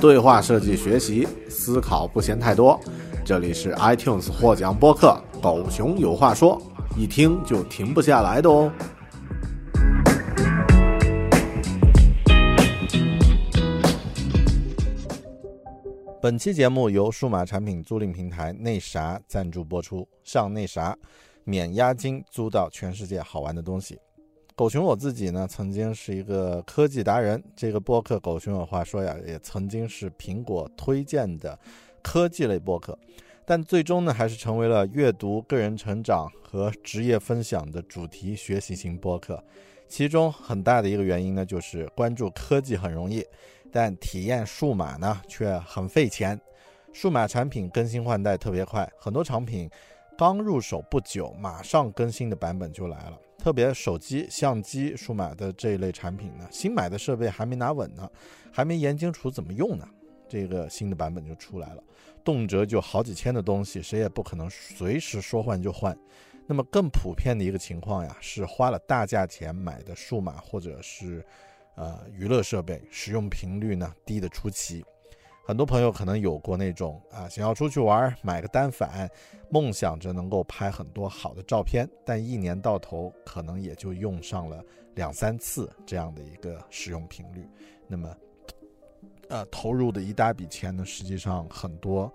对话设计学习，思考不嫌太多。这里是 iTunes 获奖播客《狗熊有话说》，一听就停不下来的哦。本期节目由数码产品租赁平台内啥赞助播出，上内啥，免押金租到全世界好玩的东西。狗熊我自己呢，曾经是一个科技达人。这个播客《狗熊有话说》呀，也曾经是苹果推荐的科技类播客，但最终呢，还是成为了阅读、个人成长和职业分享的主题学习型播客。其中很大的一个原因呢，就是关注科技很容易，但体验数码呢却很费钱。数码产品更新换代特别快，很多产品刚入手不久，马上更新的版本就来了。特别手机、相机、数码的这一类产品呢，新买的设备还没拿稳呢，还没研清楚怎么用呢，这个新的版本就出来了，动辄就好几千的东西，谁也不可能随时说换就换。那么更普遍的一个情况呀，是花了大价钱买的数码或者是呃娱乐设备，使用频率呢低的出奇。很多朋友可能有过那种啊，想要出去玩，买个单反，梦想着能够拍很多好的照片，但一年到头可能也就用上了两三次这样的一个使用频率。那么，呃，投入的一大笔钱呢，实际上很多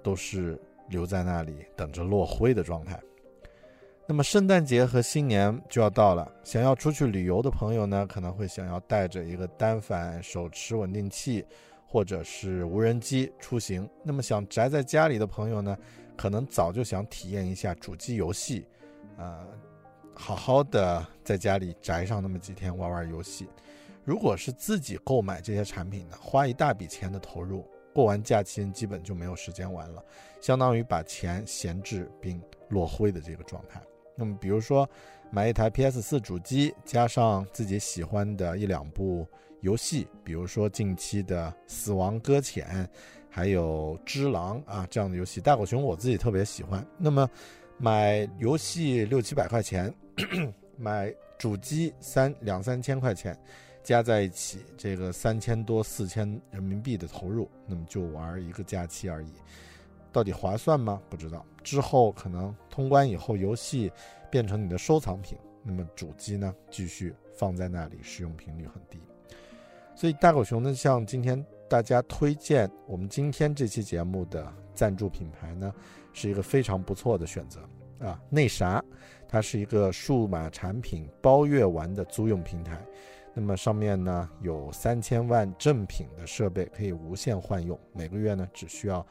都是留在那里等着落灰的状态。那么，圣诞节和新年就要到了，想要出去旅游的朋友呢，可能会想要带着一个单反、手持稳定器。或者是无人机出行，那么想宅在家里的朋友呢，可能早就想体验一下主机游戏，呃，好好的在家里宅上那么几天玩玩游戏。如果是自己购买这些产品呢，花一大笔钱的投入，过完假期基本就没有时间玩了，相当于把钱闲置并落灰的这个状态。那么比如说买一台 PS 四主机，加上自己喜欢的一两部。游戏，比如说近期的《死亡搁浅》，还有《只狼》啊这样的游戏，大狗熊我自己特别喜欢。那么买游戏六七百块钱，买主机三两三千块钱，加在一起这个三千多四千人民币的投入，那么就玩一个假期而已，到底划算吗？不知道。之后可能通关以后，游戏变成你的收藏品，那么主机呢继续放在那里，使用频率很低。所以大狗熊呢，像今天大家推荐我们今天这期节目的赞助品牌呢，是一个非常不错的选择啊。内啥，它是一个数码产品包月玩的租用平台，那么上面呢有三千万正品的设备可以无限换用，每个月呢只需要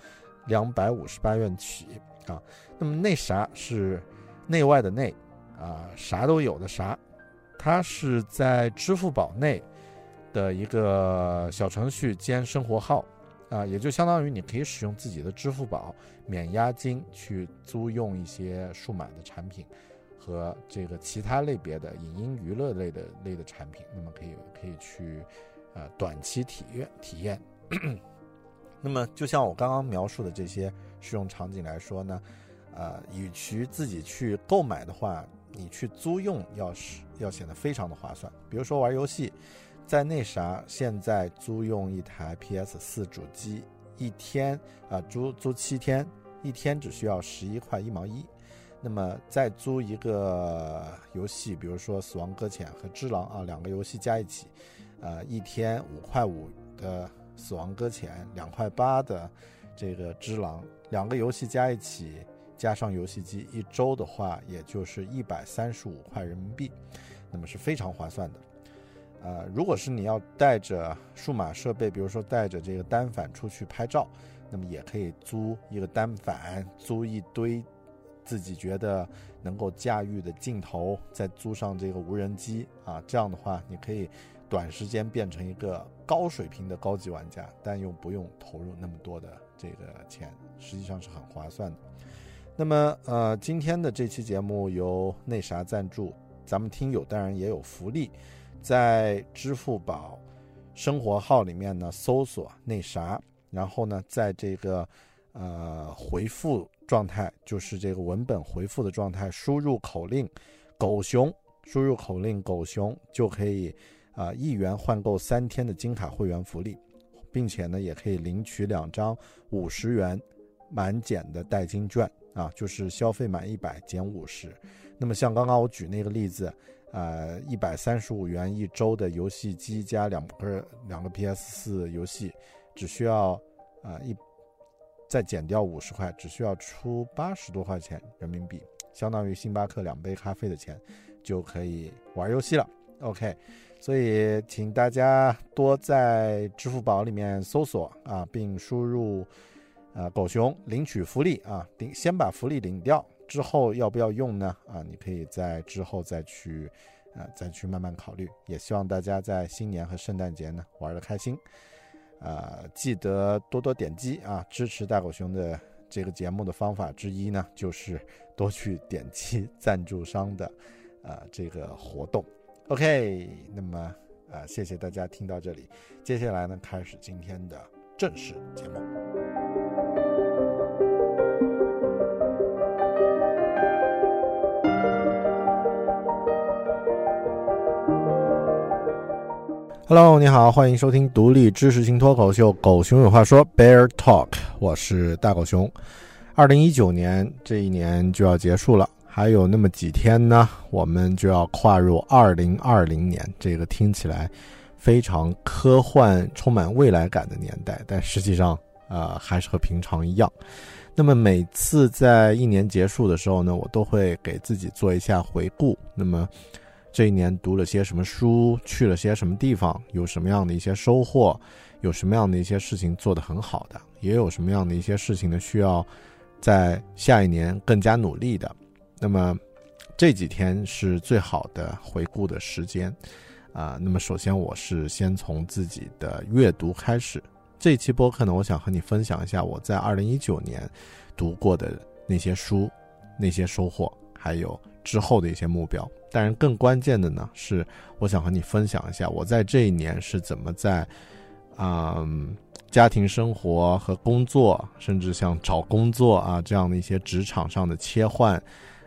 两百五十八元起啊。那么内啥是内外的内啊，啥都有的啥，它是在支付宝内。的一个小程序兼生活号，啊，也就相当于你可以使用自己的支付宝免押金去租用一些数码的产品和这个其他类别的影音娱乐类的类的产品，那么可以可以去呃短期体验体验。那么，就像我刚刚描述的这些使用场景来说呢，呃，与其自己去购买的话，你去租用要是要显得非常的划算。比如说玩游戏，在那啥，现在租用一台 PS 四主机，一天啊租租七天，一天只需要十一块一毛一。那么再租一个游戏，比如说《死亡搁浅》和《只狼》啊，两个游戏加一起，呃，一天五块五的。死亡搁浅两块八的这个只狼，两个游戏加一起，加上游戏机，一周的话也就是一百三十五块人民币，那么是非常划算的。呃，如果是你要带着数码设备，比如说带着这个单反出去拍照，那么也可以租一个单反，租一堆自己觉得能够驾驭的镜头，再租上这个无人机啊，这样的话你可以。短时间变成一个高水平的高级玩家，但又不用投入那么多的这个钱，实际上是很划算的。那么，呃，今天的这期节目由那啥赞助，咱们听友当然也有福利，在支付宝生活号里面呢搜索那啥，然后呢，在这个呃回复状态，就是这个文本回复的状态，输入口令“狗熊”，输入口令“狗熊”就可以。啊，一元换购三天的金卡会员福利，并且呢，也可以领取两张五十元满减的代金券啊，就是消费满一百减五十。那么像刚刚我举那个例子，呃，一百三十五元一周的游戏机加两个两个 PS 四游戏，只需要啊一再减掉五十块，只需要出八十多块钱人民币，相当于星巴克两杯咖啡的钱，就可以玩游戏了。OK。所以，请大家多在支付宝里面搜索啊，并输入“呃狗熊”领取福利啊，领先把福利领掉，之后要不要用呢？啊，你可以在之后再去，呃，再去慢慢考虑。也希望大家在新年和圣诞节呢玩的开心，啊，记得多多点击啊，支持大狗熊的这个节目的方法之一呢，就是多去点击赞助商的，呃，这个活动。OK，那么啊，谢谢大家听到这里。接下来呢，开始今天的正式节目。Hello，你好，欢迎收听独立知识型脱口秀《狗熊有话说》（Bear Talk），我是大狗熊。二零一九年这一年就要结束了。还有那么几天呢，我们就要跨入二零二零年。这个听起来非常科幻、充满未来感的年代，但实际上，呃，还是和平常一样。那么每次在一年结束的时候呢，我都会给自己做一下回顾。那么这一年读了些什么书，去了些什么地方，有什么样的一些收获，有什么样的一些事情做得很好的，也有什么样的一些事情呢，需要在下一年更加努力的。那么这几天是最好的回顾的时间啊。那么首先我是先从自己的阅读开始。这期播客呢，我想和你分享一下我在二零一九年读过的那些书、那些收获，还有之后的一些目标。当然，更关键的呢，是我想和你分享一下我在这一年是怎么在嗯家庭生活和工作，甚至像找工作啊这样的一些职场上的切换。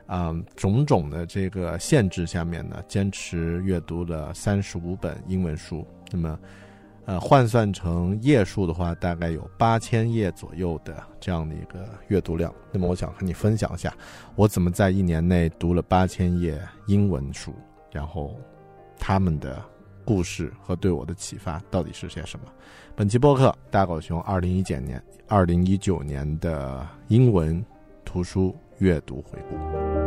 啊，种种的这个限制下面呢，坚持阅读了三十五本英文书。那么，呃，换算成页数的话，大概有八千页左右的这样的一个阅读量。那么，我想和你分享一下，我怎么在一年内读了八千页英文书，然后他们的故事和对我的启发到底是些什么。本期播客大狗熊二零一九年二零一九年的英文图书阅读回顾。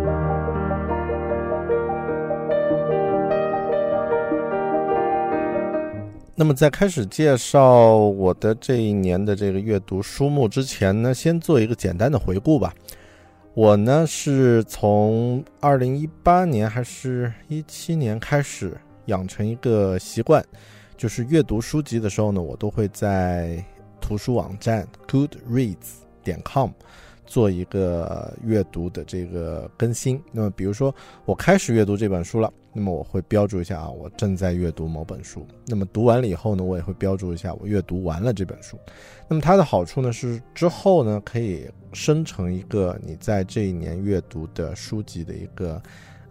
那么在开始介绍我的这一年的这个阅读书目之前呢，先做一个简单的回顾吧。我呢是从二零一八年还是一七年开始养成一个习惯，就是阅读书籍的时候呢，我都会在图书网站 Goodreads 点 com 做一个阅读的这个更新。那么，比如说我开始阅读这本书了，那么我会标注一下啊，我正在阅读某本书。那么读完了以后呢，我也会标注一下我阅读完了这本书。那么它的好处呢是之后呢可以生成一个你在这一年阅读的书籍的一个。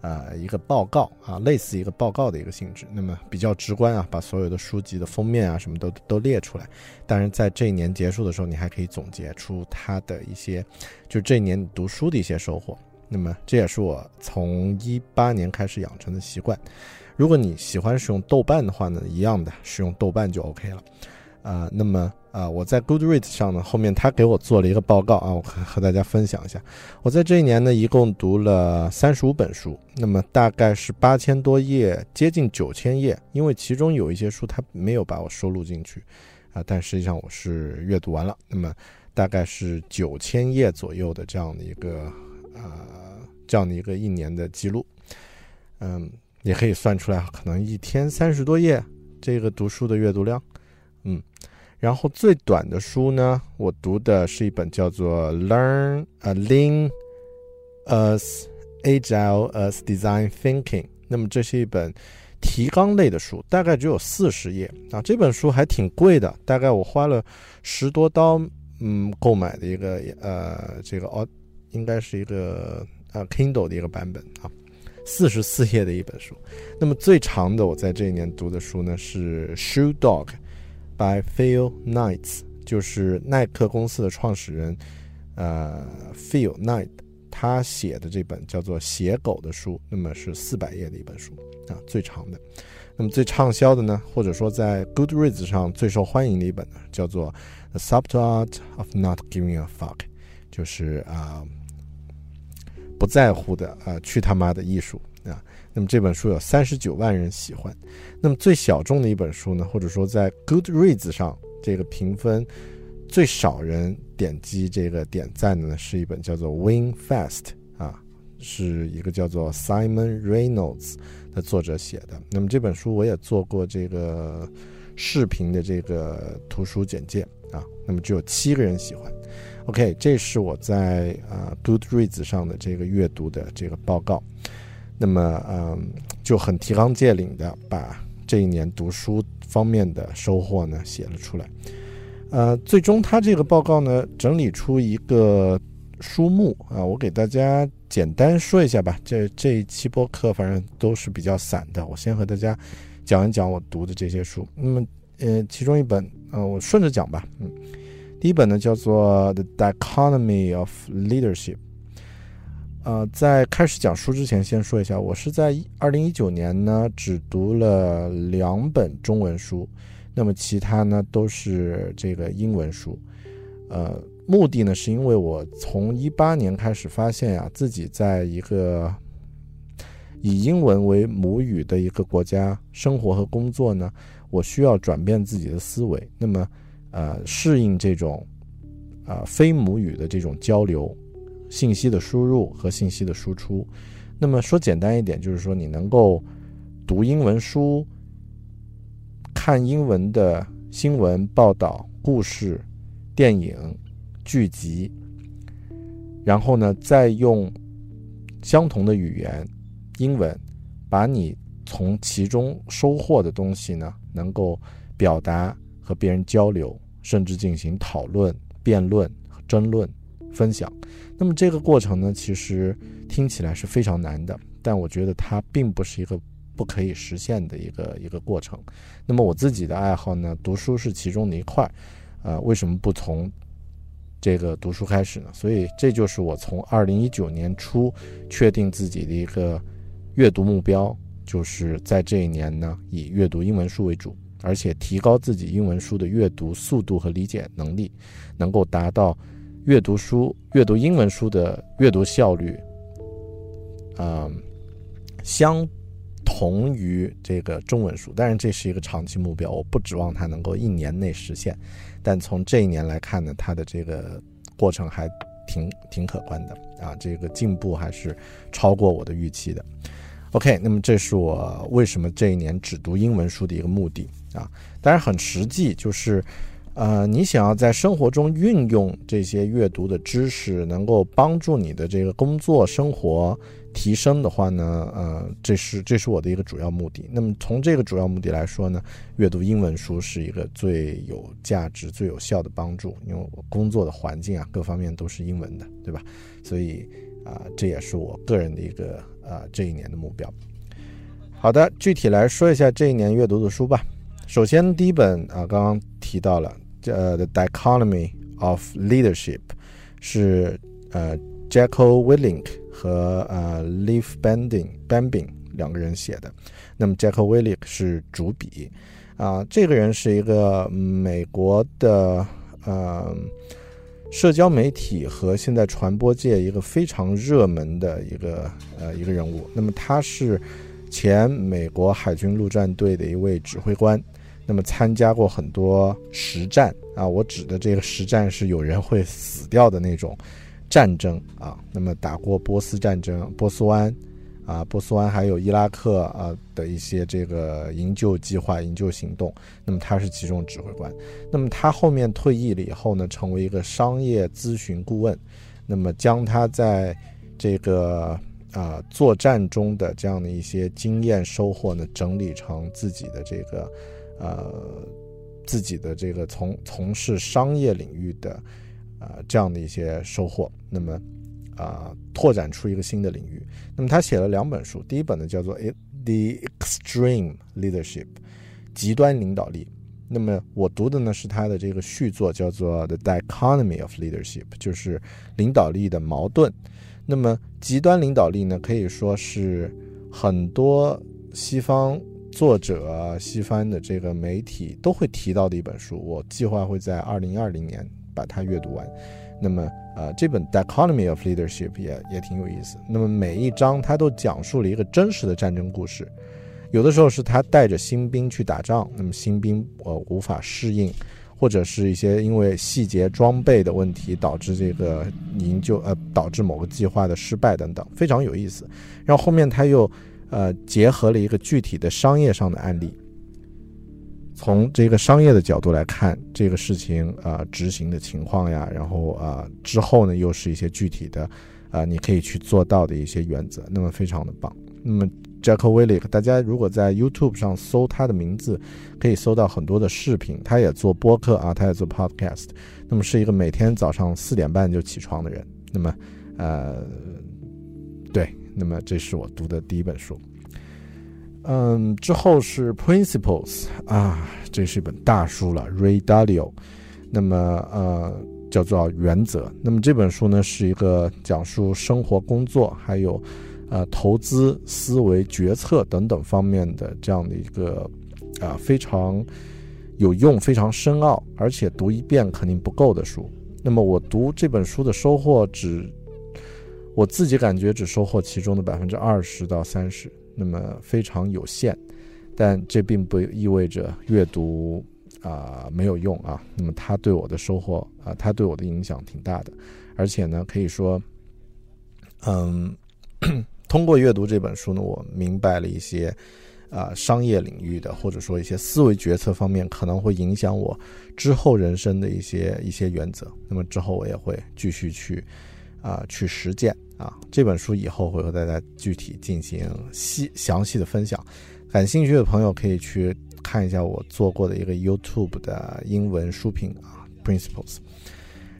呃，一个报告啊，类似一个报告的一个性质，那么比较直观啊，把所有的书籍的封面啊，什么都都列出来。当然，在这一年结束的时候，你还可以总结出它的一些，就这一年你读书的一些收获。那么这也是我从一八年开始养成的习惯。如果你喜欢使用豆瓣的话呢，一样的使用豆瓣就 OK 了。啊，那么啊，我在 Goodreads 上呢，后面他给我做了一个报告啊，我和和大家分享一下。我在这一年呢，一共读了三十五本书，那么大概是八千多页，接近九千页。因为其中有一些书他没有把我收录进去，啊，但实际上我是阅读完了。那么大概是九千页左右的这样的一个啊，这样的一个一年的记录。嗯，也可以算出来，可能一天三十多页，这个读书的阅读量。嗯，然后最短的书呢，我读的是一本叫做《Learn a Lean as Agile as Design Thinking》。那么这是一本提纲类的书，大概只有四十页啊。这本书还挺贵的，大概我花了十多刀，嗯，购买的一个呃，这个哦，应该是一个呃 Kindle 的一个版本啊，四十四页的一本书。那么最长的我在这一年读的书呢是《Shoe Dog》。By Phil Knight，就是耐克公司的创始人，呃，Phil Knight，他写的这本叫做《写狗》的书，那么是四百页的一本书啊，最长的。那么最畅销的呢，或者说在 Goodreads 上最受欢迎的一本呢，叫做《The Subtle Art of Not Giving a Fuck》，就是啊，不在乎的啊，去他妈的艺术。那么这本书有三十九万人喜欢，那么最小众的一本书呢，或者说在 Goodreads 上这个评分最少人点击这个点赞的呢，是一本叫做 Win Fast 啊，是一个叫做 Simon Reynolds 的作者写的。那么这本书我也做过这个视频的这个图书简介啊，那么只有七个人喜欢。OK，这是我在啊 Goodreads 上的这个阅读的这个报告。那么，嗯，就很提纲挈领的把这一年读书方面的收获呢写了出来。呃，最终他这个报告呢整理出一个书目啊，我给大家简单说一下吧。这这一期播客反正都是比较散的，我先和大家讲一讲我读的这些书。那么，呃，其中一本，呃，我顺着讲吧。嗯，第一本呢叫做《The Dichotomy of Leadership》。呃，在开始讲书之前，先说一下，我是在二零一九年呢，只读了两本中文书，那么其他呢都是这个英文书。呃，目的呢是因为我从一八年开始发现呀，自己在一个以英文为母语的一个国家生活和工作呢，我需要转变自己的思维，那么呃，适应这种啊非母语的这种交流。信息的输入和信息的输出，那么说简单一点，就是说你能够读英文书、看英文的新闻报道、故事、电影、剧集，然后呢，再用相同的语言英文，把你从其中收获的东西呢，能够表达和别人交流，甚至进行讨论、辩论、争论。分享，那么这个过程呢，其实听起来是非常难的，但我觉得它并不是一个不可以实现的一个一个过程。那么我自己的爱好呢，读书是其中的一块，呃，为什么不从这个读书开始呢？所以这就是我从二零一九年初确定自己的一个阅读目标，就是在这一年呢，以阅读英文书为主，而且提高自己英文书的阅读速度和理解能力，能够达到。阅读书、阅读英文书的阅读效率，啊，相同于这个中文书。当然，这是一个长期目标，我不指望它能够一年内实现。但从这一年来看呢，它的这个过程还挺挺可观的啊，这个进步还是超过我的预期的。OK，那么这是我为什么这一年只读英文书的一个目的啊。当然，很实际，就是。呃，你想要在生活中运用这些阅读的知识，能够帮助你的这个工作生活提升的话呢，呃，这是这是我的一个主要目的。那么从这个主要目的来说呢，阅读英文书是一个最有价值、最有效的帮助，因为我工作的环境啊，各方面都是英文的，对吧？所以啊，这也是我个人的一个啊这一年的目标。好的，具体来说一下这一年阅读的书吧。首先，第一本啊，刚刚提到了。呃，《The Dichotomy of Leadership》是呃 Jacko Willink 和呃 Leif Banding Bambing 两个人写的。那么 Jacko Willink 是主笔啊，这个人是一个美国的呃社交媒体和现在传播界一个非常热门的一个呃一个人物。那么他是前美国海军陆战队的一位指挥官。那么参加过很多实战啊，我指的这个实战是有人会死掉的那种战争啊。那么打过波斯战争、波斯湾啊、波斯湾还有伊拉克啊的一些这个营救计划、营救行动。那么他是其中指挥官。那么他后面退役了以后呢，成为一个商业咨询顾问。那么将他在这个啊作战中的这样的一些经验收获呢，整理成自己的这个。呃，自己的这个从从事商业领域的，呃，这样的一些收获，那么，啊，拓展出一个新的领域。那么他写了两本书，第一本呢叫做《The Extreme Leadership》，极端领导力。那么我读的呢是他的这个续作，叫做《The Dichotomy of Leadership》，就是领导力的矛盾。那么极端领导力呢，可以说是很多西方。作者西方的这个媒体都会提到的一本书，我计划会在二零二零年把它阅读完。那么，呃，这本《The Economy of Leadership》也也挺有意思。那么每一章它都讲述了一个真实的战争故事，有的时候是他带着新兵去打仗，那么新兵呃无法适应，或者是一些因为细节装备的问题导致这个营救呃导致某个计划的失败等等，非常有意思。然后后面他又。呃，结合了一个具体的商业上的案例，从这个商业的角度来看这个事情啊，执行的情况呀，然后啊之后呢，又是一些具体的啊，你可以去做到的一些原则，那么非常的棒。那么 Jacko Willink，大家如果在 YouTube 上搜他的名字，可以搜到很多的视频。他也做播客啊，他也做 Podcast。那么是一个每天早上四点半就起床的人。那么呃，对。那么这是我读的第一本书，嗯，之后是 Principles 啊，这是一本大书了，Ray Dalio。那么呃，叫做原则。那么这本书呢，是一个讲述生活、工作还有呃投资、思维、决策等等方面的这样的一个啊非常有用、非常深奥，而且读一遍肯定不够的书。那么我读这本书的收获只。我自己感觉只收获其中的百分之二十到三十，那么非常有限，但这并不意味着阅读啊没有用啊。那么它对我的收获啊，它对我的影响挺大的，而且呢，可以说，嗯，通过阅读这本书呢，我明白了一些啊商业领域的或者说一些思维决策方面可能会影响我之后人生的一些一些原则。那么之后我也会继续去。啊，去实践啊！这本书以后会和大家具体进行细详细的分享，感兴趣的朋友可以去看一下我做过的一个 YouTube 的英文书评啊，Principles。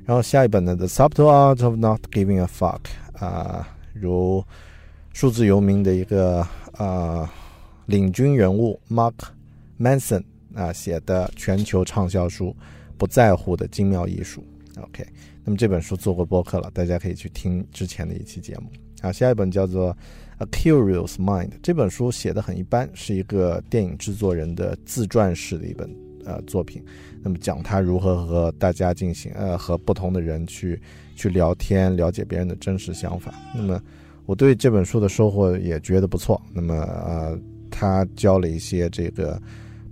然后下一本呢，《The Subtle Art of Not Giving a Fuck》啊，如数字游民的一个啊领军人物 Mark Manson 啊写的全球畅销书《不在乎的精妙艺术》。OK。那么这本书做过播客了，大家可以去听之前的一期节目啊。下一本叫做《A Curious Mind》，这本书写的很一般，是一个电影制作人的自传式的一本呃作品。那么讲他如何和大家进行呃和不同的人去去聊天，了解别人的真实想法。那么我对这本书的收获也觉得不错。那么呃，他教了一些这个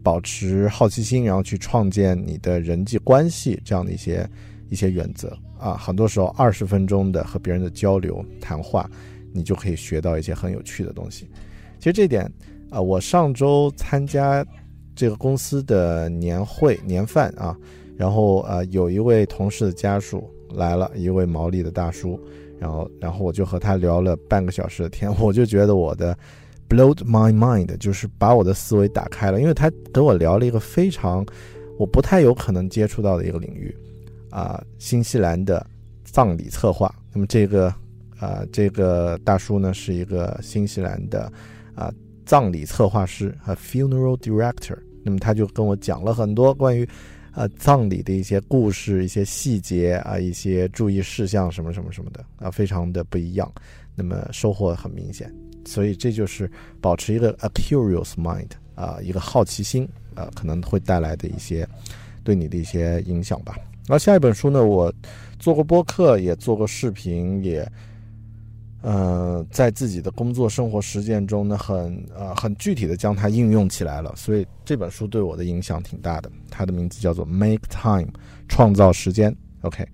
保持好奇心，然后去创建你的人际关系这样的一些。一些原则啊，很多时候二十分钟的和别人的交流谈话，你就可以学到一些很有趣的东西。其实这点啊，我上周参加这个公司的年会年饭啊，然后呃，有一位同事的家属来了，一位毛利的大叔，然后然后我就和他聊了半个小时的天，我就觉得我的 blowed my mind，就是把我的思维打开了，因为他跟我聊了一个非常我不太有可能接触到的一个领域，啊，新西兰的葬礼策划。那么这个啊，这个大叔呢是一个新西兰的啊葬礼策划师啊 funeral director。那么他就跟我讲了很多关于。啊，葬礼的一些故事、一些细节啊，一些注意事项什么什么什么的啊，非常的不一样。那么收获很明显，所以这就是保持一个 a curious mind 啊，一个好奇心啊，可能会带来的一些对你的一些影响吧。然后下一本书呢，我做过播客，也做过视频，也。呃，在自己的工作生活实践中呢，很呃很具体的将它应用起来了，所以这本书对我的影响挺大的。它的名字叫做《Make Time》，创造时间。OK，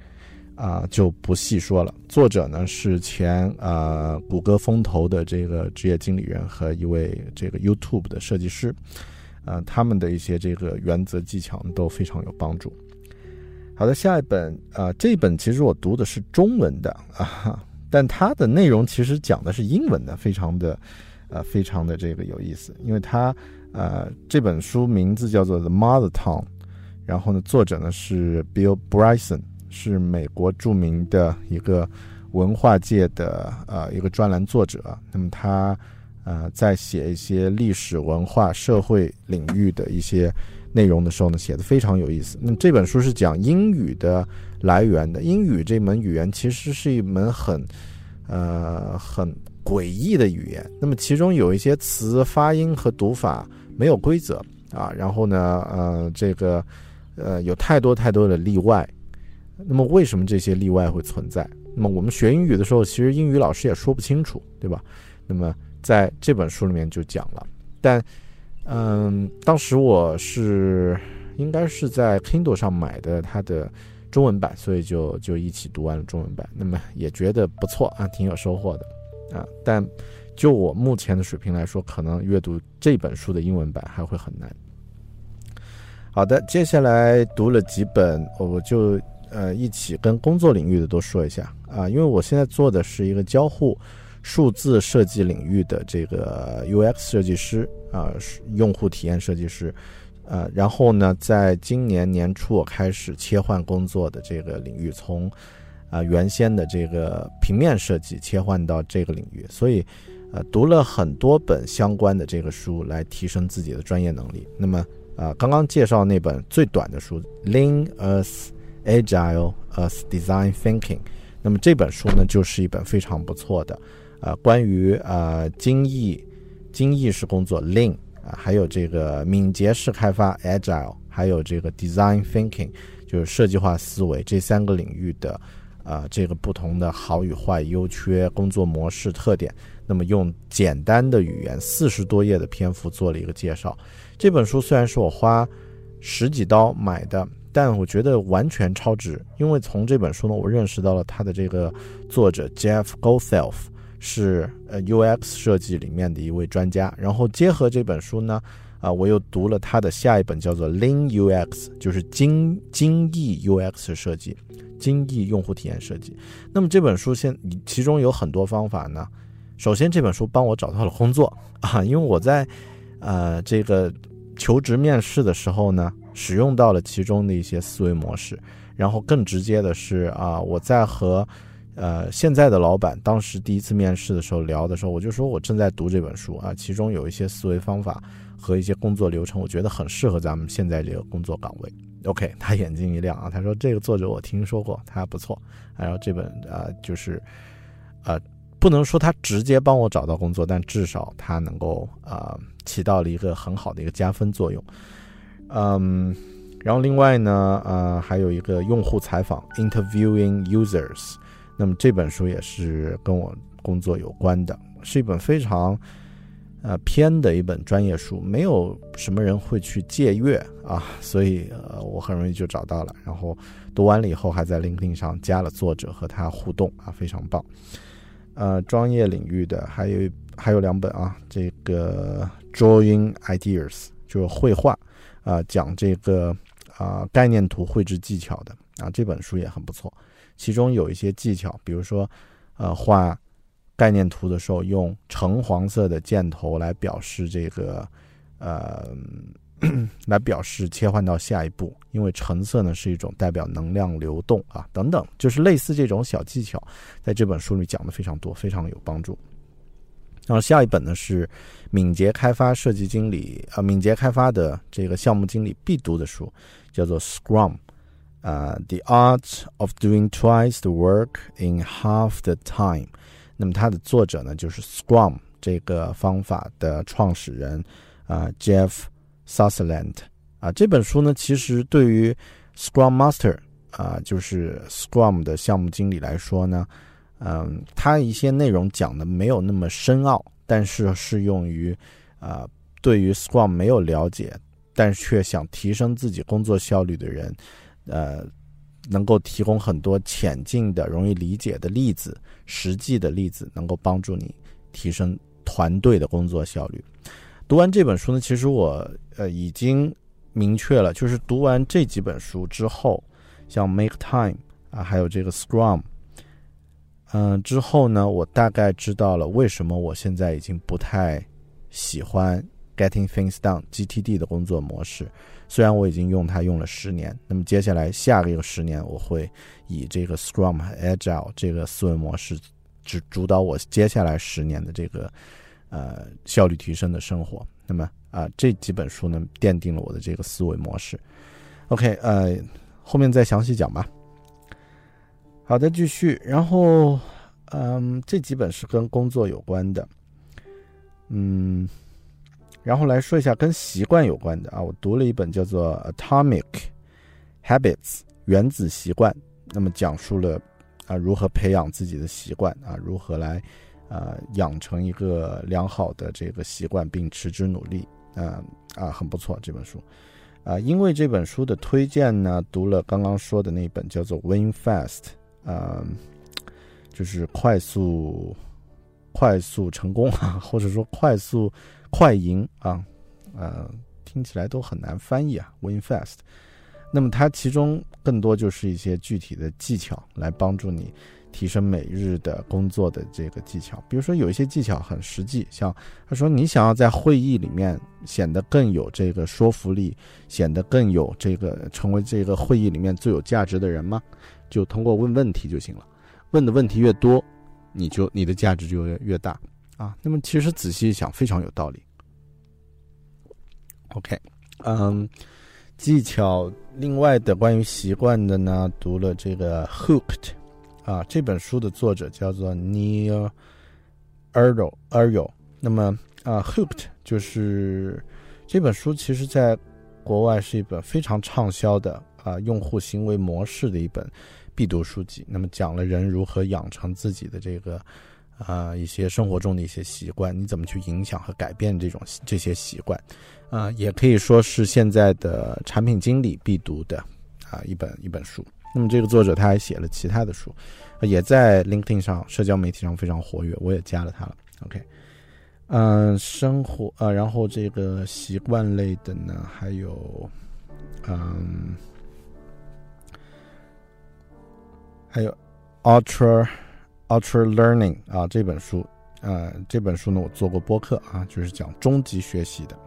啊就不细说了。作者呢是前呃谷歌风投的这个职业经理人和一位这个 YouTube 的设计师，呃，他们的一些这个原则技巧都非常有帮助。好的，下一本啊，这本其实我读的是中文的啊。但它的内容其实讲的是英文的，非常的，呃，非常的这个有意思。因为它，呃，这本书名字叫做《The Mother Tongue》，然后呢，作者呢是 Bill Bryson，是美国著名的一个文化界的呃一个专栏作者。那么他，呃，在写一些历史文化社会领域的一些内容的时候呢，写的非常有意思。那么这本书是讲英语的。来源的英语这门语言其实是一门很，呃，很诡异的语言。那么其中有一些词发音和读法没有规则啊，然后呢，呃，这个，呃，有太多太多的例外。那么为什么这些例外会存在？那么我们学英语的时候，其实英语老师也说不清楚，对吧？那么在这本书里面就讲了。但，嗯，当时我是应该是在 Kindle 上买的它的。中文版，所以就就一起读完了中文版，那么也觉得不错啊，挺有收获的啊。但就我目前的水平来说，可能阅读这本书的英文版还会很难。好的，接下来读了几本，我就呃一起跟工作领域的都说一下啊，因为我现在做的是一个交互数字设计领域的这个 UX 设计师啊，用户体验设计师。呃，然后呢，在今年年初我开始切换工作的这个领域，从啊原先的这个平面设计切换到这个领域，所以呃读了很多本相关的这个书来提升自己的专业能力。那么啊，刚刚介绍那本最短的书《Lean as Agile as Design Thinking》，那么这本书呢，就是一本非常不错的啊关于啊精益精益式工作 Lean。啊，还有这个敏捷式开发 （Agile），还有这个 Design Thinking，就是设计化思维这三个领域的，啊，这个不同的好与坏、优缺、工作模式特点。那么用简单的语言，四十多页的篇幅做了一个介绍。这本书虽然是我花十几刀买的，但我觉得完全超值，因为从这本书呢，我认识到了他的这个作者 Jeff Gothelf。是呃 UX 设计里面的一位专家，然后结合这本书呢，啊，我又读了他的下一本叫做 Lean UX，就是精精益 UX 设计，精益用户体验设计。那么这本书现其中有很多方法呢。首先这本书帮我找到了工作 啊，因为我在呃这个求职面试的时候呢，使用到了其中的一些思维模式，然后更直接的是啊，我在和呃，现在的老板当时第一次面试的时候聊的时候，我就说我正在读这本书啊，其中有一些思维方法和一些工作流程，我觉得很适合咱们现在这个工作岗位。OK，他眼睛一亮啊，他说这个作者我听说过，他不错。然后这本啊，就是呃，不能说他直接帮我找到工作，但至少他能够啊起到了一个很好的一个加分作用。嗯，然后另外呢，呃，还有一个用户采访，interviewing users。那么这本书也是跟我工作有关的，是一本非常呃偏的一本专业书，没有什么人会去借阅啊，所以呃我很容易就找到了，然后读完了以后还在 LinkedIn 上加了作者和他互动啊，非常棒。呃，专业领域的还有还有两本啊，这个 Drawing Ideas 就是绘画啊，讲这个啊概念图绘制技巧的啊，这本书也很不错。其中有一些技巧，比如说，呃，画概念图的时候用橙黄色的箭头来表示这个，呃，来表示切换到下一步，因为橙色呢是一种代表能量流动啊，等等，就是类似这种小技巧，在这本书里讲的非常多，非常有帮助。然后下一本呢是敏捷开发设计经理啊，敏捷开发的这个项目经理必读的书，叫做 Scrum。呃，The Art of Doing Twice the Work in Half the Time。那么它的作者呢，就是 Scrum 这个方法的创始人啊，Jeff Sutherland。啊，这本书呢，其实对于 Scrum Master 啊，就是 Scrum 的项目经理来说呢，嗯，它一些内容讲的没有那么深奥，但是适用于啊，对于 Scrum 没有了解，但是却想提升自己工作效率的人。呃，能够提供很多浅近的、容易理解的例子，实际的例子，能够帮助你提升团队的工作效率。读完这本书呢，其实我呃已经明确了，就是读完这几本书之后，像 Make Time 啊，还有这个 Scrum，嗯，之后呢，我大概知道了为什么我现在已经不太喜欢 Getting Things Done（GTD） 的工作模式。虽然我已经用它用了十年，那么接下来下个一个十年，我会以这个 Scrum 和 Agile 这个思维模式，主主导我接下来十年的这个呃效率提升的生活。那么啊，这几本书呢，奠定了我的这个思维模式。OK，呃，后面再详细讲吧。好的，继续。然后，嗯，这几本是跟工作有关的，嗯。然后来说一下跟习惯有关的啊，我读了一本叫做《Atomic Habits》原子习惯，那么讲述了啊如何培养自己的习惯啊，如何来啊养成一个良好的这个习惯并持之努力啊啊很不错这本书啊，因为这本书的推荐呢，读了刚刚说的那本叫做《Win Fast》啊，就是快速快速成功啊，或者说快速。快赢啊，呃，听起来都很难翻译啊。Win fast，那么它其中更多就是一些具体的技巧，来帮助你提升每日的工作的这个技巧。比如说有一些技巧很实际，像他说你想要在会议里面显得更有这个说服力，显得更有这个成为这个会议里面最有价值的人吗？就通过问问题就行了。问的问题越多，你就你的价值就越越大。啊，那么其实仔细一想，非常有道理。OK，嗯，技巧，另外的关于习惯的呢，读了这个《Hooked》啊，这本书的作者叫做 Neil Erdo Erdo。那么啊，《Hooked》就是这本书，其实在国外是一本非常畅销的啊用户行为模式的一本必读书籍。那么讲了人如何养成自己的这个。啊，一些生活中的一些习惯，你怎么去影响和改变这种这些习惯？啊，也可以说是现在的产品经理必读的啊一本一本书。那么这个作者他还写了其他的书，也在 LinkedIn 上社交媒体上非常活跃，我也加了他了。OK，嗯，生活啊，然后这个习惯类的呢，还有嗯，还有 Ultra。Ultra Learning 啊，这本书，呃，这本书呢，我做过播客啊，就是讲终极学习的。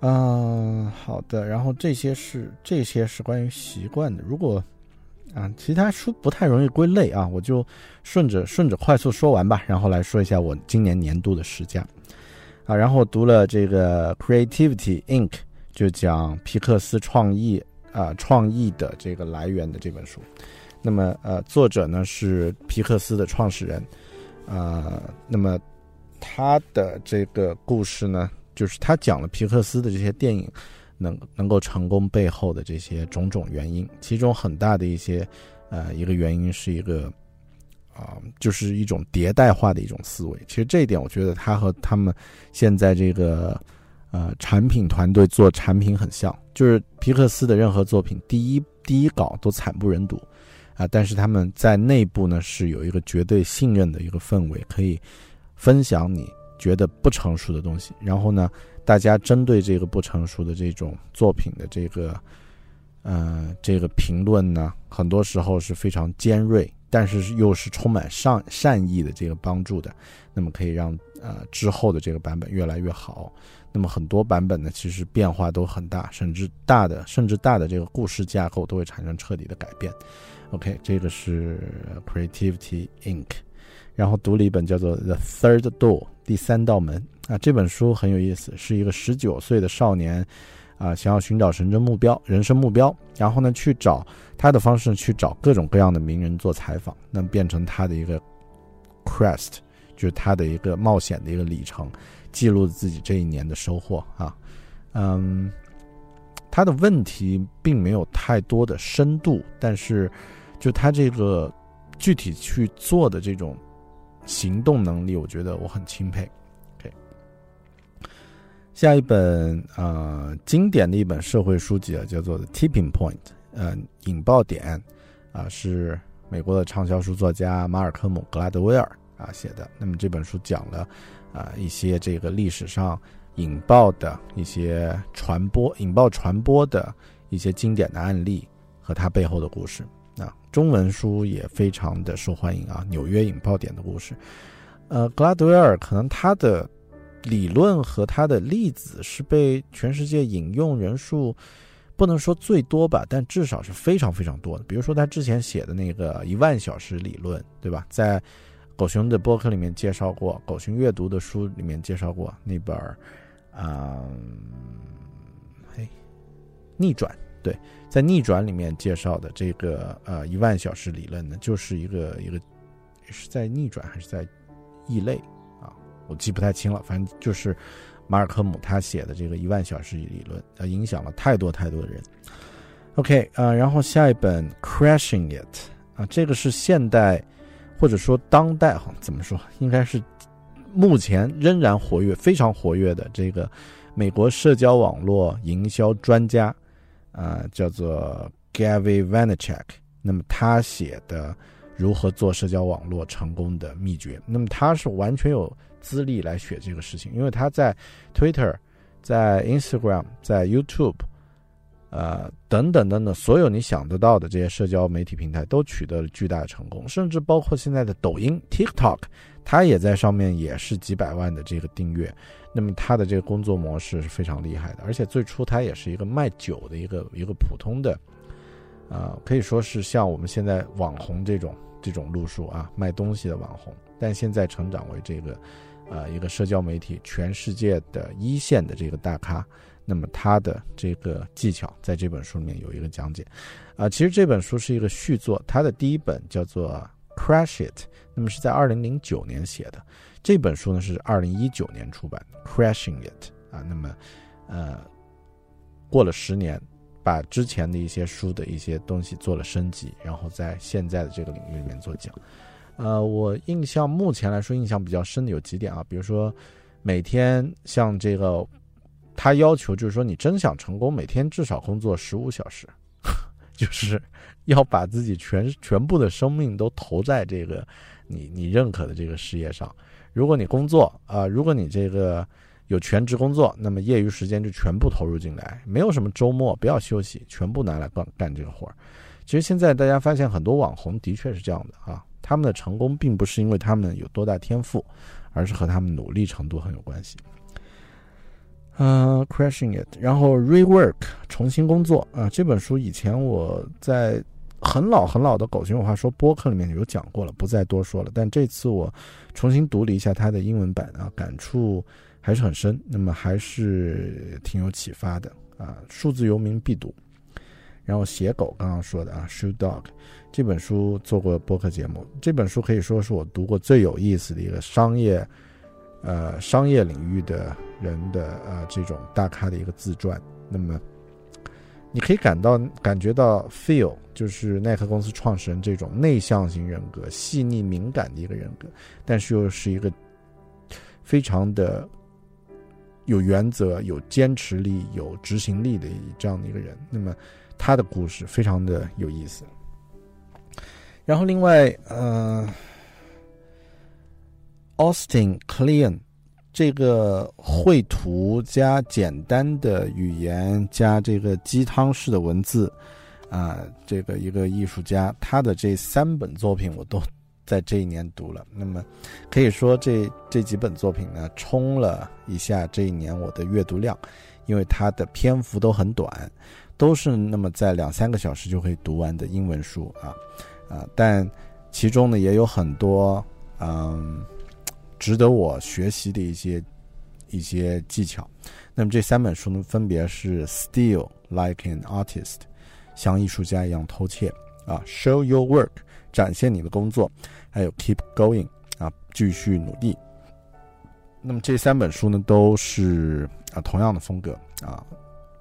嗯，好的，然后这些是这些是关于习惯的。如果啊，其他书不太容易归类啊，我就顺着顺着快速说完吧，然后来说一下我今年年度的十佳啊。然后读了这个 Creativity Inc，就讲皮克斯创意啊创意的这个来源的这本书。那么，呃，作者呢是皮克斯的创始人，啊，那么他的这个故事呢，就是他讲了皮克斯的这些电影能能够成功背后的这些种种原因，其中很大的一些，呃，一个原因是一个，啊，就是一种迭代化的一种思维。其实这一点，我觉得他和他们现在这个，呃，产品团队做产品很像，就是皮克斯的任何作品，第一第一稿都惨不忍睹。啊，但是他们在内部呢是有一个绝对信任的一个氛围，可以分享你觉得不成熟的东西，然后呢，大家针对这个不成熟的这种作品的这个嗯，这个评论呢，很多时候是非常尖锐，但是又是充满善善意的这个帮助的，那么可以让呃之后的这个版本越来越好。那么很多版本呢，其实变化都很大，甚至大的甚至大的这个故事架构都会产生彻底的改变。OK，这个是 Creativity Inc。然后读了一本叫做《The Third Door》第三道门啊，这本书很有意思，是一个十九岁的少年啊，想要寻找神真目标、人生目标，然后呢去找他的方式去找各种各样的名人做采访，那么变成他的一个 quest，就是他的一个冒险的一个里程，记录自己这一年的收获啊。嗯，他的问题并没有太多的深度，但是就他这个具体去做的这种。行动能力，我觉得我很钦佩。OK，下一本呃经典的一本社会书籍啊，叫做《Tipping Point》，呃，引爆点啊，是美国的畅销书作家马尔科姆·格拉德威尔啊写的。那么这本书讲了啊一些这个历史上引爆的一些传播、引爆传播的一些经典的案例和它背后的故事。啊，中文书也非常的受欢迎啊！纽约引爆点的故事，呃，格拉德威尔可能他的理论和他的例子是被全世界引用人数不能说最多吧，但至少是非常非常多的。比如说他之前写的那个一万小时理论，对吧？在狗熊的博客里面介绍过，狗熊阅读的书里面介绍过那本儿，啊，嘿，逆转。对，在逆转里面介绍的这个呃一万小时理论呢，就是一个一个是在逆转还是在异类啊？我记不太清了，反正就是马尔科姆他写的这个一万小时理论，它影响了太多太多的人。OK 啊，然后下一本 Crashing It 啊，这个是现代或者说当代哈，怎么说？应该是目前仍然活跃、非常活跃的这个美国社交网络营销专家。啊，叫做 Gary Vaynerchuk，那么他写的如何做社交网络成功的秘诀，那么他是完全有资历来写这个事情，因为他在 Twitter、在 Instagram、在 YouTube，呃，等等等等，所有你想得到的这些社交媒体平台都取得了巨大的成功，甚至包括现在的抖音 TikTok，他也在上面也是几百万的这个订阅。那么他的这个工作模式是非常厉害的，而且最初他也是一个卖酒的一个一个普通的，呃，可以说是像我们现在网红这种这种路数啊，卖东西的网红，但现在成长为这个，呃，一个社交媒体全世界的一线的这个大咖。那么他的这个技巧在这本书里面有一个讲解，啊，其实这本书是一个续作，他的第一本叫做《Crash It》，那么是在二零零九年写的。这本书呢是二零一九年出版的《Crashing It》啊，那么，呃，过了十年，把之前的一些书的一些东西做了升级，然后在现在的这个领域里面做讲。呃，我印象目前来说印象比较深的有几点啊，比如说每天像这个，他要求就是说你真想成功，每天至少工作十五小时，就是要把自己全全部的生命都投在这个你你认可的这个事业上。如果你工作啊，如果你这个有全职工作，那么业余时间就全部投入进来，没有什么周末不要休息，全部拿来干干这个活儿。其实现在大家发现很多网红的确是这样的啊，他们的成功并不是因为他们有多大天赋，而是和他们努力程度很有关系。嗯，Crashing It，然后 Rework 重新工作啊，这本书以前我在。很老很老的狗熊有话说播客里面有讲过了，不再多说了。但这次我重新读了一下它的英文版啊，感触还是很深，那么还是挺有启发的啊。数字游民必读。然后写狗刚刚说的啊，Shoe Dog 这本书做过播客节目，这本书可以说是我读过最有意思的一个商业，呃，商业领域的人的呃这种大咖的一个自传。那么。你可以感到感觉到 feel 就是耐克公司创始人这种内向型人格，细腻敏感的一个人格，但是又是一个非常的有原则、有坚持力、有执行力的这样的一个人。那么他的故事非常的有意思。然后另外，呃，Austin Kleon 这个绘图加简单的语言加这个鸡汤式的文字，啊，这个一个艺术家，他的这三本作品我都在这一年读了。那么可以说这这几本作品呢，冲了一下这一年我的阅读量，因为它的篇幅都很短，都是那么在两三个小时就可以读完的英文书啊啊，但其中呢也有很多嗯。值得我学习的一些一些技巧。那么这三本书呢，分别是《Steal Like an Artist》，像艺术家一样偷窃啊，《Show Your Work》，展现你的工作，还有《Keep Going》啊，继续努力。那么这三本书呢，都是啊同样的风格啊，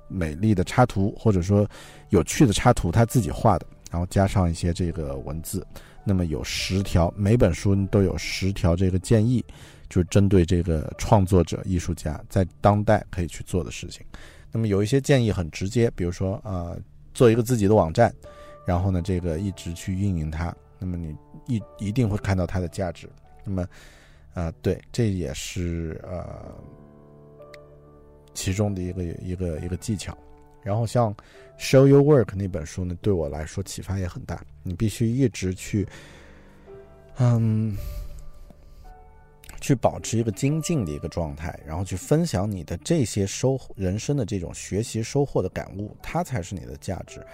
美丽的插图或者说有趣的插图，他自己画的，然后加上一些这个文字。那么有十条，每本书都有十条这个建议，就是针对这个创作者、艺术家在当代可以去做的事情。那么有一些建议很直接，比如说啊，做一个自己的网站，然后呢，这个一直去运营它，那么你一一定会看到它的价值。那么，啊，对，这也是呃其中的一个一个一个技巧。然后像《Show Your Work》那本书呢，对我来说启发也很大。你必须一直去，嗯，去保持一个精进的一个状态，然后去分享你的这些收人生的这种学习收获的感悟，它才是你的价值。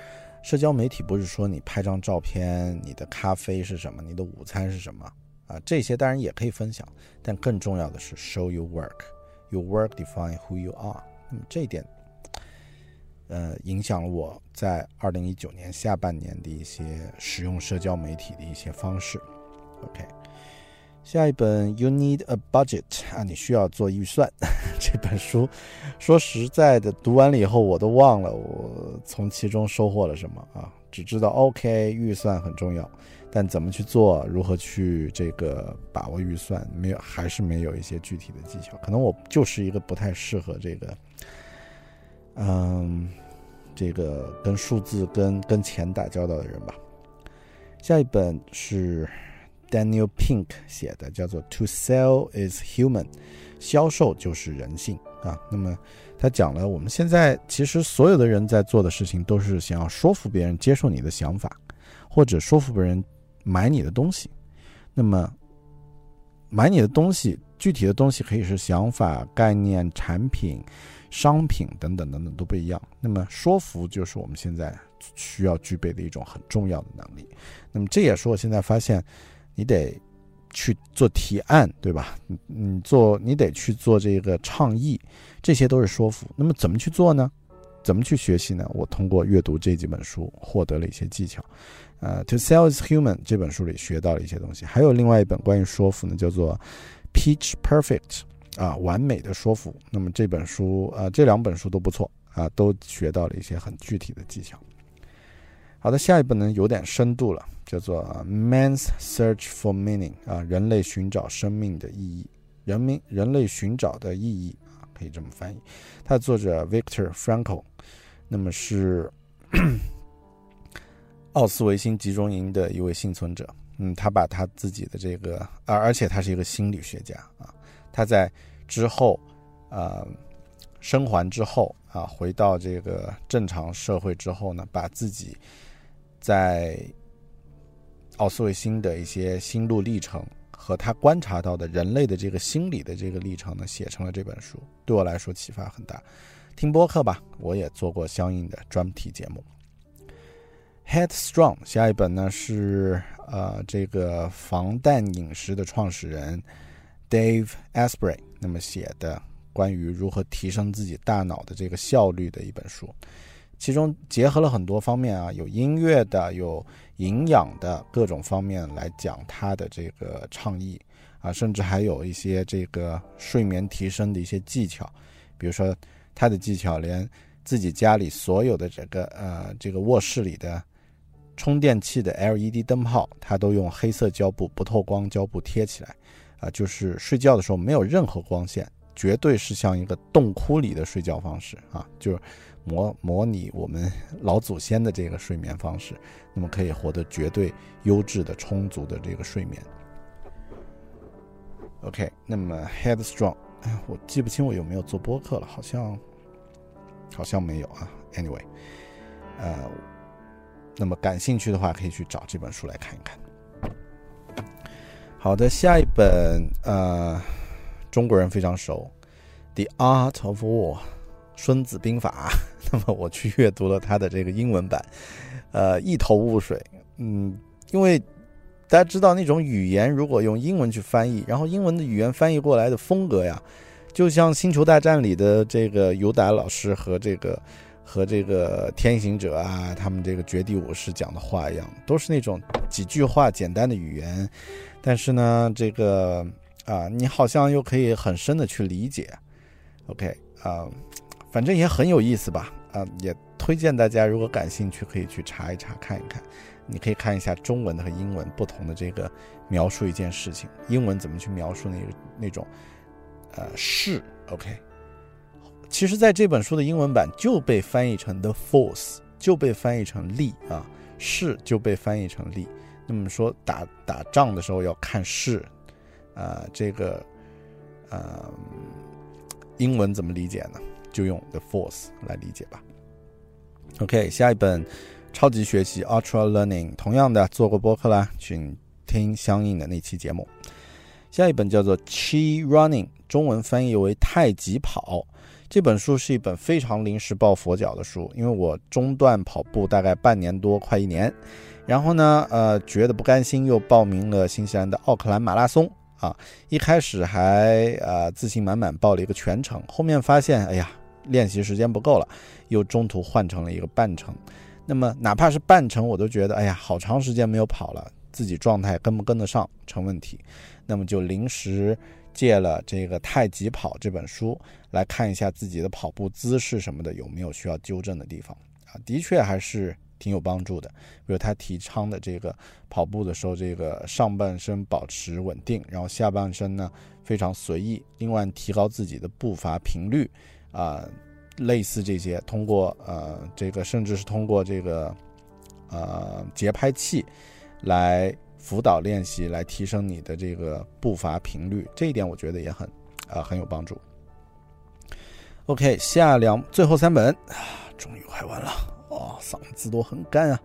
社交媒体不是说你拍张照片，你的咖啡是什么，你的午餐是什么啊？这些当然也可以分享，但更重要的是 Show Your Work，Your Work define who you are。那么这一点。呃，影响了我在二零一九年下半年的一些使用社交媒体的一些方式。OK，下一本《You Need a Budget》啊，你需要做预算。这本书说实在的，读完了以后我都忘了我从其中收获了什么啊，只知道 OK 预算很重要，但怎么去做，如何去这个把握预算，没有，还是没有一些具体的技巧。可能我就是一个不太适合这个。嗯，这个跟数字、跟跟钱打交道的人吧。下一本是 Daniel Pink 写的，叫做《To Sell Is Human》，销售就是人性啊。那么他讲了，我们现在其实所有的人在做的事情，都是想要说服别人接受你的想法，或者说服别人买你的东西。那么买你的东西，具体的东西可以是想法、概念、产品。商品等等等等都不一样。那么说服就是我们现在需要具备的一种很重要的能力。那么这也是我现在发现，你得去做提案，对吧？你你做你得去做这个倡议，这些都是说服。那么怎么去做呢？怎么去学习呢？我通过阅读这几本书获得了一些技巧。呃，《To Sell Is Human》这本书里学到了一些东西。还有另外一本关于说服呢，叫做《Pitch Perfect》。啊，完美的说服。那么这本书，呃，这两本书都不错啊，都学到了一些很具体的技巧。好的，下一本呢有点深度了，叫做《Man's Search for Meaning》啊，人类寻找生命的意义，人民人类寻找的意义啊，可以这么翻译。它的作者 Victor Frankl，那么是奥斯维辛集中营的一位幸存者。嗯，他把他自己的这个，而而且他是一个心理学家啊。他在之后，呃，生还之后啊，回到这个正常社会之后呢，把自己在奥斯维辛的一些心路历程和他观察到的人类的这个心理的这个历程呢，写成了这本书。对我来说启发很大。听播客吧，我也做过相应的专题节目。Headstrong，下一本呢是呃这个防弹饮食的创始人。Dave Asprey 那么写的关于如何提升自己大脑的这个效率的一本书，其中结合了很多方面啊，有音乐的，有营养的各种方面来讲他的这个倡议啊，甚至还有一些这个睡眠提升的一些技巧，比如说他的技巧连自己家里所有的这个呃这个卧室里的充电器的 LED 灯泡，他都用黑色胶布不透光胶布贴起来。啊，就是睡觉的时候没有任何光线，绝对是像一个洞窟里的睡觉方式啊，就是模模拟我们 老祖先的这个睡眠方式，那么可以获得绝对优质的、充足的这个睡眠。OK，那么 Headstrong，我记不清我有没有做播客了，好像好像没有啊。Anyway，呃，那么感兴趣的话，可以去找这本书来看一看。好的，下一本呃，中国人非常熟，《The Art of War》，《孙子兵法》。那么我去阅读了他的这个英文版，呃，一头雾水。嗯，因为大家知道那种语言，如果用英文去翻译，然后英文的语言翻译过来的风格呀，就像《星球大战》里的这个尤达老师和这个和这个天行者啊，他们这个绝地武士讲的话一样，都是那种几句话简单的语言。但是呢，这个啊，你好像又可以很深的去理解，OK 啊，反正也很有意思吧？啊，也推荐大家如果感兴趣可以去查一查看一看。你可以看一下中文的和英文不同的这个描述一件事情，英文怎么去描述那个那种呃是，OK。其实，在这本书的英文版就被翻译成 the force，就被翻译成力啊，是就被翻译成力。那么说打打仗的时候要看势，啊，这个，呃，英文怎么理解呢？就用 the force 来理解吧。OK，下一本超级学习 Ultra Learning，同样的做过播客啦，请听相应的那期节目。下一本叫做 Chi Running，中文翻译为太极跑。这本书是一本非常临时抱佛脚的书，因为我中断跑步大概半年多，快一年。然后呢，呃，觉得不甘心，又报名了新西兰的奥克兰马拉松啊。一开始还呃自信满满报了一个全程，后面发现，哎呀，练习时间不够了，又中途换成了一个半程。那么哪怕是半程，我都觉得，哎呀，好长时间没有跑了，自己状态跟不跟得上成问题。那么就临时借了这个《太极跑》这本书来看一下自己的跑步姿势什么的有没有需要纠正的地方啊。的确还是。挺有帮助的，比如他提倡的这个跑步的时候，这个上半身保持稳定，然后下半身呢非常随意。另外，提高自己的步伐频率啊，类似这些，通过呃这个，甚至是通过这个呃节拍器来辅导练习，来提升你的这个步伐频率。这一点我觉得也很啊很有帮助。OK，下两最后三本啊，终于快完了。哦，嗓子都很干啊。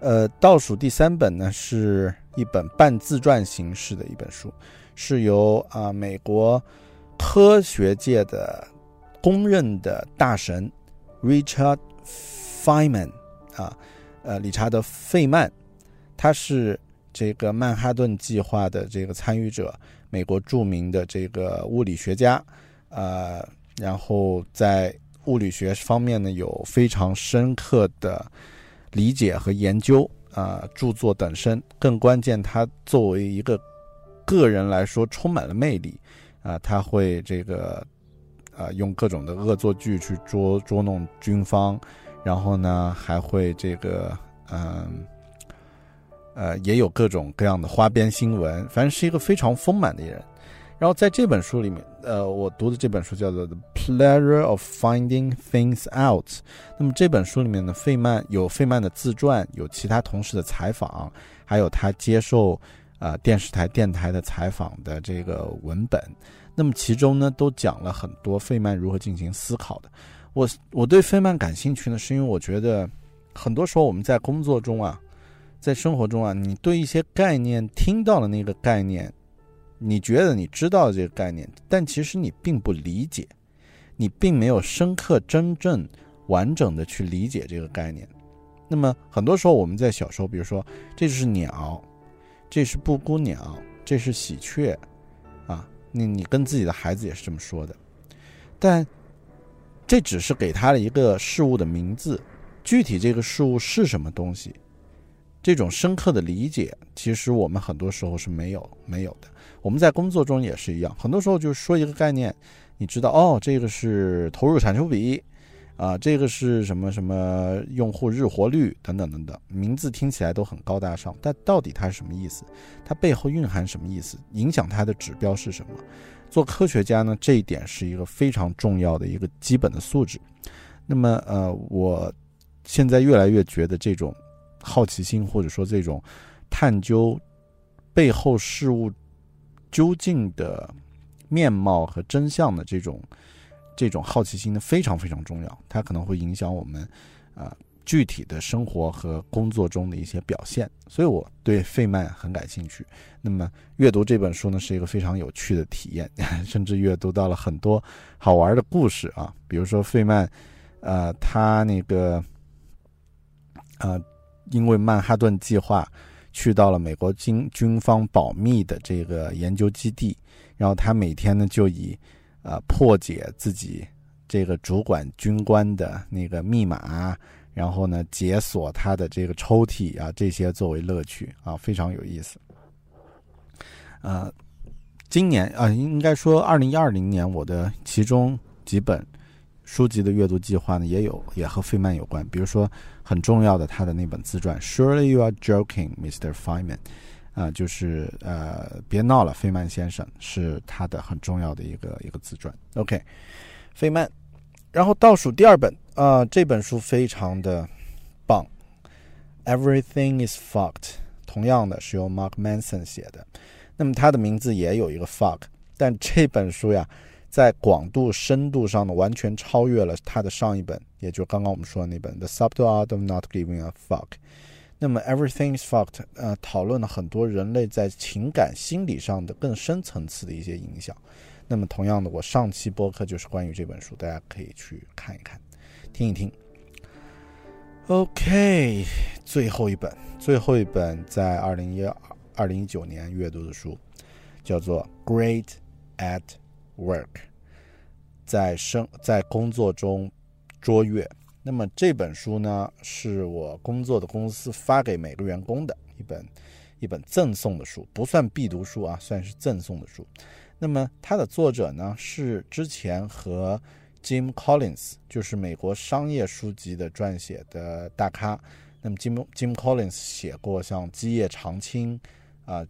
呃，倒数第三本呢，是一本半自传形式的一本书，是由啊美国科学界的公认的大神 Richard Feynman 啊，呃，理查德·费曼，他是这个曼哈顿计划的这个参与者，美国著名的这个物理学家，呃，然后在。物理学方面呢，有非常深刻的理解和研究啊，著作等身。更关键，他作为一个个人来说，充满了魅力啊。他会这个啊，用各种的恶作剧去捉捉弄军方，然后呢，还会这个嗯呃，也有各种各样的花边新闻。反正是一个非常丰满的人。然后在这本书里面，呃，我读的这本书叫做《The Pleasure of Finding Things Out》。那么这本书里面呢，费曼有费曼的自传，有其他同事的采访，还有他接受啊电视台、电台的采访的这个文本。那么其中呢，都讲了很多费曼如何进行思考的。我我对费曼感兴趣呢，是因为我觉得很多时候我们在工作中啊，在生活中啊，你对一些概念听到了那个概念。你觉得你知道这个概念，但其实你并不理解，你并没有深刻、真正、完整的去理解这个概念。那么很多时候我们在小时候，比如说这是鸟，这是布谷鸟，这是喜鹊，啊，你你跟自己的孩子也是这么说的，但这只是给他了一个事物的名字，具体这个事物是什么东西，这种深刻的理解，其实我们很多时候是没有没有的。我们在工作中也是一样，很多时候就是说一个概念，你知道哦，这个是投入产出比，啊，这个是什么什么用户日活率等等等等，名字听起来都很高大上，但到底它是什么意思？它背后蕴含什么意思？影响它的指标是什么？做科学家呢，这一点是一个非常重要的一个基本的素质。那么，呃，我现在越来越觉得这种好奇心，或者说这种探究背后事物。究竟的面貌和真相的这种这种好奇心呢，非常非常重要。它可能会影响我们啊具体的生活和工作中的一些表现。所以我对费曼很感兴趣。那么阅读这本书呢，是一个非常有趣的体验，甚至阅读到了很多好玩的故事啊，比如说费曼，呃，他那个呃，因为曼哈顿计划。去到了美国军军方保密的这个研究基地，然后他每天呢就以，呃破解自己这个主管军官的那个密码，然后呢解锁他的这个抽屉啊这些作为乐趣啊非常有意思。呃，今年啊应该说二零一二零年我的其中几本书籍的阅读计划呢也有也和费曼有关，比如说。很重要的，他的那本自传，Surely you are joking, Mr. Feynman，啊，就是呃，别闹了，费曼先生，是他的很重要的一个一个自传。OK，费曼，然后倒数第二本啊，这本书非常的棒，Everything is fucked，同样的是由 Mark Manson 写的，那么他的名字也有一个 fuck，但这本书呀。在广度、深度上呢，完全超越了他的上一本，也就刚刚我们说的那本《The Subtle Art of Not Giving a Fuck》。那么《Everything Is Fucked》呃，讨论了很多人类在情感、心理上的更深层次的一些影响。那么同样的，我上期播客就是关于这本书，大家可以去看一看、听一听。OK，最后一本，最后一本在二零一二零一九年阅读的书，叫做《Great at》。Work，在生在工作中卓越。那么这本书呢，是我工作的公司发给每个员工的一本一本赠送的书，不算必读书啊，算是赠送的书。那么它的作者呢，是之前和 Jim Collins，就是美国商业书籍的撰写的大咖。那么 Jim Jim Collins 写过像《基业长青》啊。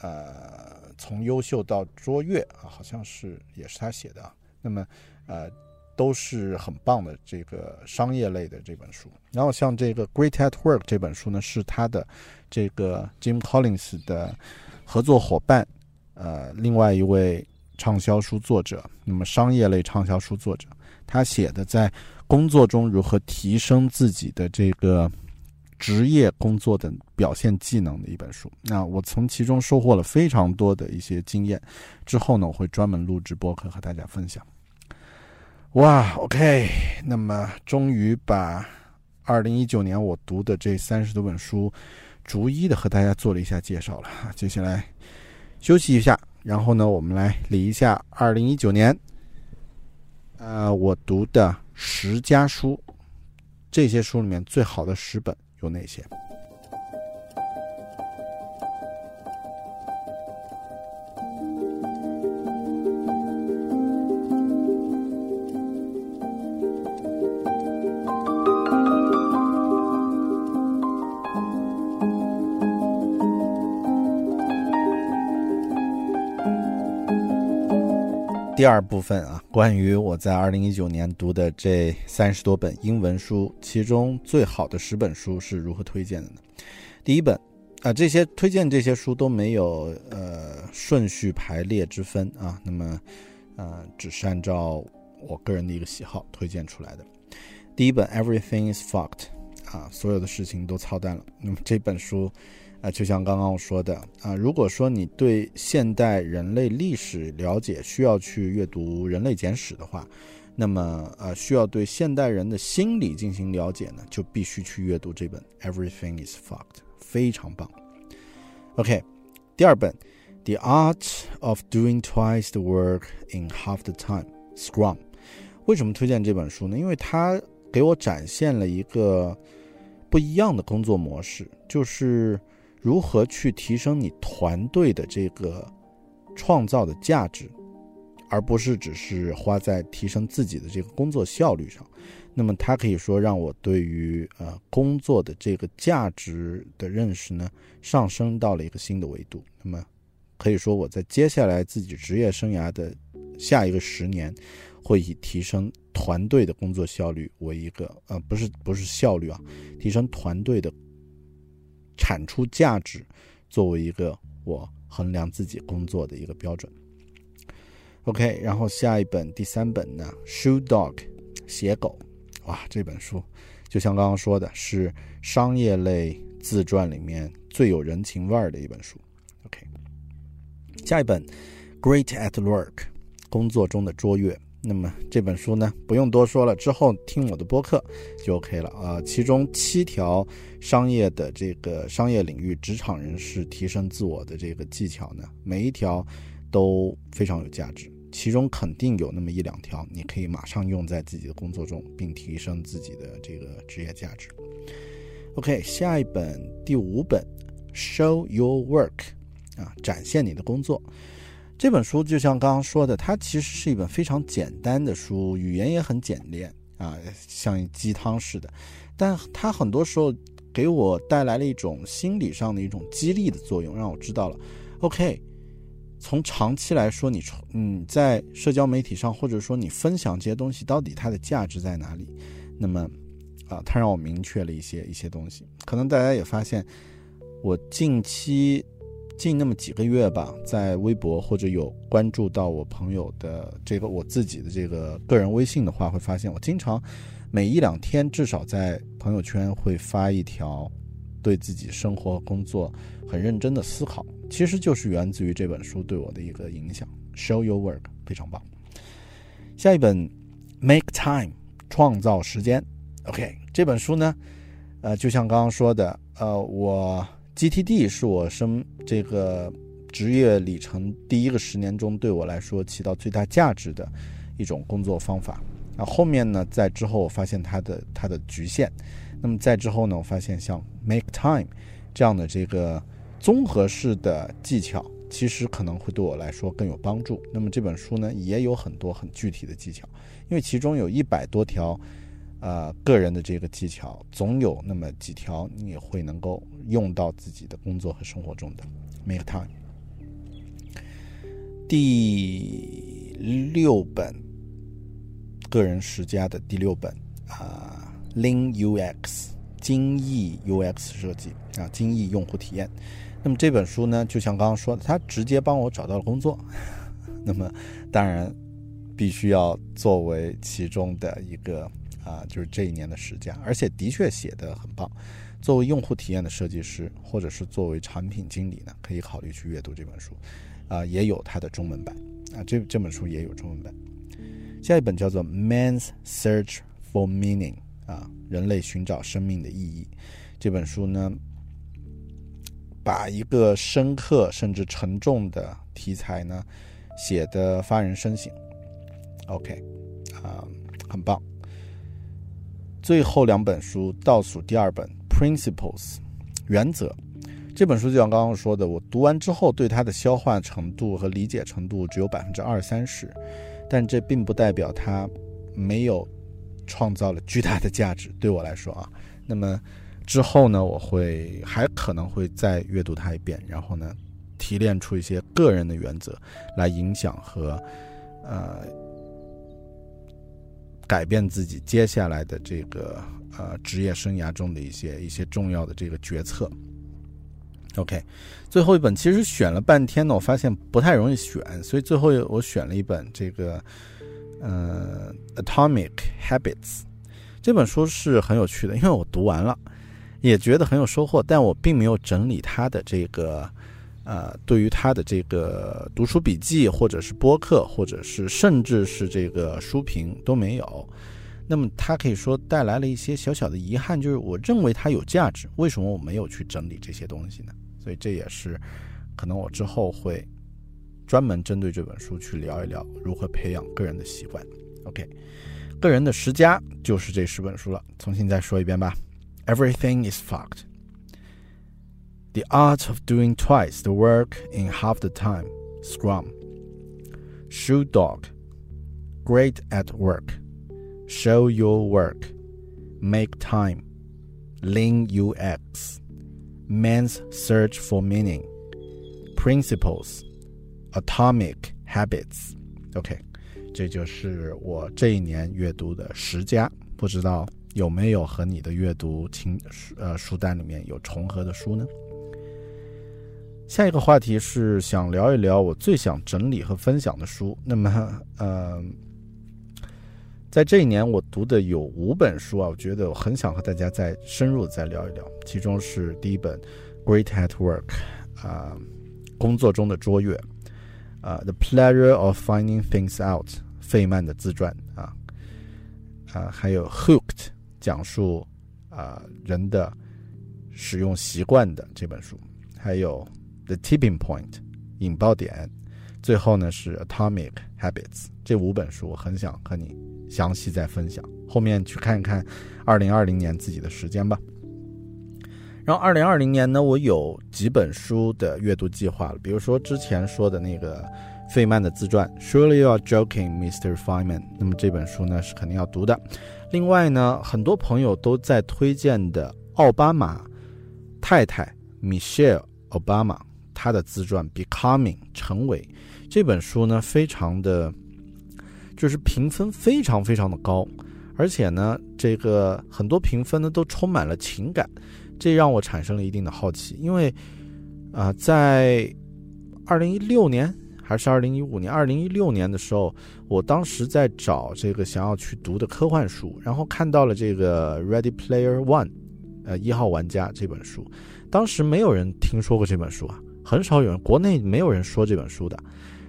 呃从优秀到卓越啊，好像是也是他写的啊。那么，呃，都是很棒的这个商业类的这本书。然后像这个《Great at Work》这本书呢，是他的这个 Jim Collins 的合作伙伴，呃，另外一位畅销书作者，那么商业类畅销书作者，他写的在工作中如何提升自己的这个。职业工作的表现技能的一本书，那我从其中收获了非常多的一些经验。之后呢，我会专门录制播客和大家分享。哇，OK，那么终于把二零一九年我读的这三十多本书，逐一的和大家做了一下介绍了。接下来休息一下，然后呢，我们来理一下二零一九年，呃，我读的十家书，这些书里面最好的十本。有哪些？第二部分啊，关于我在二零一九年读的这三十多本英文书，其中最好的十本书是如何推荐的呢？第一本啊，这些推荐这些书都没有呃顺序排列之分啊，那么呃只是按照我个人的一个喜好推荐出来的。第一本《Everything Is Fucked》啊，所有的事情都操蛋了。那么这本书。啊，就像刚刚我说的啊，如果说你对现代人类历史了解，需要去阅读《人类简史》的话，那么呃，需要对现代人的心理进行了解呢，就必须去阅读这本《Everything Is Fucked》，非常棒。OK，第二本《The Art of Doing Twice the Work in Half the Time》，Scrum。为什么推荐这本书呢？因为它给我展现了一个不一样的工作模式，就是。如何去提升你团队的这个创造的价值，而不是只是花在提升自己的这个工作效率上？那么，它可以说让我对于呃工作的这个价值的认识呢上升到了一个新的维度。那么，可以说我在接下来自己职业生涯的下一个十年，会以提升团队的工作效率为一个呃不是不是效率啊，提升团队的。产出价值作为一个我衡量自己工作的一个标准。OK，然后下一本第三本呢，《Shoe Dog》写狗，哇，这本书就像刚刚说的，是商业类自传里面最有人情味儿的一本书。OK，下一本《Great at Work》工作中的卓越。那么这本书呢，不用多说了，之后听我的播客就 OK 了啊。其中七条商业的这个商业领域职场人士提升自我的这个技巧呢，每一条都非常有价值。其中肯定有那么一两条，你可以马上用在自己的工作中，并提升自己的这个职业价值。OK，下一本第五本《Show Your Work》啊，展现你的工作。这本书就像刚刚说的，它其实是一本非常简单的书，语言也很简练啊，像鸡汤似的。但它很多时候给我带来了一种心理上的一种激励的作用，让我知道了，OK，从长期来说，你你在社交媒体上，或者说你分享这些东西，到底它的价值在哪里？那么，啊，它让我明确了一些一些东西。可能大家也发现，我近期。近那么几个月吧，在微博或者有关注到我朋友的这个我自己的这个个人微信的话，会发现我经常每一两天至少在朋友圈会发一条对自己生活工作很认真的思考，其实就是源自于这本书对我的一个影响。Show your work，非常棒。下一本 Make time，创造时间。OK，这本书呢，呃，就像刚刚说的，呃，我。GTD 是我生这个职业里程第一个十年中对我来说起到最大价值的一种工作方法。那，后面呢，在之后我发现它的它的局限。那么在之后呢，我发现像 Make Time 这样的这个综合式的技巧，其实可能会对我来说更有帮助。那么这本书呢，也有很多很具体的技巧，因为其中有一百多条。呃，个人的这个技巧，总有那么几条你会能够用到自己的工作和生活中的。Make time。第六本个人十佳的第六本啊，Lean UX 精益 UX 设计啊，精益用户体验。那么这本书呢，就像刚刚说的，它直接帮我找到了工作。那么当然必须要作为其中的一个。啊，就是这一年的时间，而且的确写的很棒。作为用户体验的设计师，或者是作为产品经理呢，可以考虑去阅读这本书。啊，也有它的中文版。啊，这这本书也有中文版。下一本叫做《Man's Search for Meaning》啊，人类寻找生命的意义。这本书呢，把一个深刻甚至沉重的题材呢，写的发人深省。OK，啊，很棒。最后两本书倒数第二本《Principles》原则，这本书就像刚刚说的，我读完之后对它的消化程度和理解程度只有百分之二三十，但这并不代表它没有创造了巨大的价值。对我来说啊，那么之后呢，我会还可能会再阅读它一遍，然后呢，提炼出一些个人的原则来影响和呃。改变自己接下来的这个呃职业生涯中的一些一些重要的这个决策。OK，最后一本其实选了半天呢，我发现不太容易选，所以最后我选了一本这个呃《Atomic Habits》这本书是很有趣的，因为我读完了，也觉得很有收获，但我并没有整理它的这个。呃，对于他的这个读书笔记，或者是播客，或者是甚至是这个书评都没有，那么他可以说带来了一些小小的遗憾，就是我认为它有价值，为什么我没有去整理这些东西呢？所以这也是可能我之后会专门针对这本书去聊一聊如何培养个人的习惯。OK，个人的十佳就是这十本书了，重新再说一遍吧。Everything is fucked. The Art of Doing Twice the Work in Half the Time, Scrum. Shoe Dog, Great at Work. Show Your Work. Make Time. Lean UX. Man's Search for Meaning. Principles. Atomic Habits. OK，这就是我这一年阅读的十家，不知道有没有和你的阅读清呃书单里面有重合的书呢？ 下一个话题是想聊一聊我最想整理和分享的书。那么，呃，在这一年我读的有五本书啊，我觉得我很想和大家再深入再聊一聊。其中是第一本《Great at Work》，啊，工作中的卓越，啊，《The Pleasure of Finding Things Out》，费曼的自传啊，啊，还有《Hooked》，讲述啊人的使用习惯的这本书，还有。The Tipping Point，引爆点，最后呢是 Atomic Habits，这五本书我很想和你详细再分享。后面去看一看二零二零年自己的时间吧。然后二零二零年呢，我有几本书的阅读计划了，比如说之前说的那个费曼的自传，Surely you are joking, Mr. Feynman。那么这本书呢是肯定要读的。另外呢，很多朋友都在推荐的奥巴马太太 Michelle Obama。他的自传《Becoming》成为这本书呢，非常的，就是评分非常非常的高，而且呢，这个很多评分呢都充满了情感，这让我产生了一定的好奇。因为啊，在二零一六年还是二零一五年，二零一六年的时候，我当时在找这个想要去读的科幻书，然后看到了这个《Ready Player One》，呃，一号玩家这本书，当时没有人听说过这本书啊。很少有人，国内没有人说这本书的。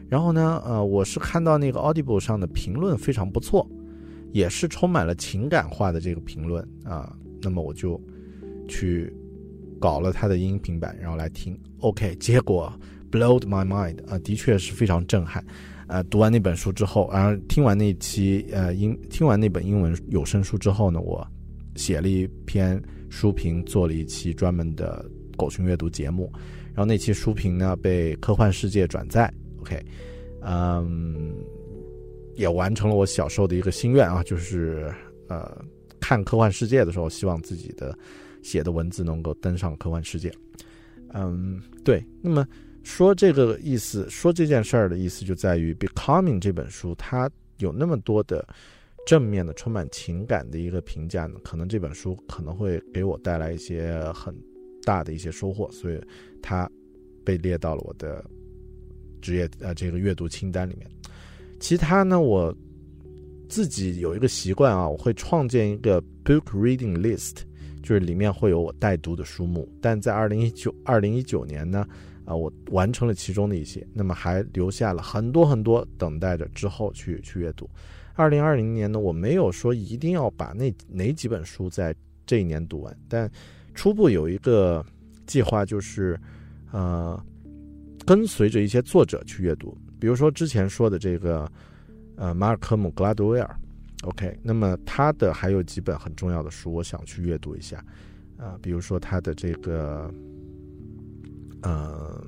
然后呢，呃，我是看到那个 Audible 上的评论非常不错，也是充满了情感化的这个评论啊。那么我就去搞了他的音频版，然后来听。OK，结果 blowed my mind 啊，的确是非常震撼。呃，读完那本书之后，然后听完那期呃英听完那本英文有声书之后呢，我写了一篇书评，做了一期专门的狗熊阅读节目。然后那期书评呢被科幻世界转载，OK，嗯，也完成了我小时候的一个心愿啊，就是呃看科幻世界的时候，希望自己的写的文字能够登上科幻世界。嗯，对。那么说这个意思，说这件事儿的意思就在于《Becoming》这本书，它有那么多的正面的、充满情感的一个评价呢，可能这本书可能会给我带来一些很。大的一些收获，所以它被列到了我的职业呃这个阅读清单里面。其他呢，我自己有一个习惯啊，我会创建一个 book reading list，就是里面会有我待读的书目。但在二零一九二零一九年呢，啊，我完成了其中的一些，那么还留下了很多很多等待着之后去去阅读。二零二零年呢，我没有说一定要把那哪几本书在这一年读完，但。初步有一个计划，就是，呃，跟随着一些作者去阅读，比如说之前说的这个，呃，马尔科姆·格拉德威尔，OK，那么他的还有几本很重要的书，我想去阅读一下，啊，比如说他的这个，嗯，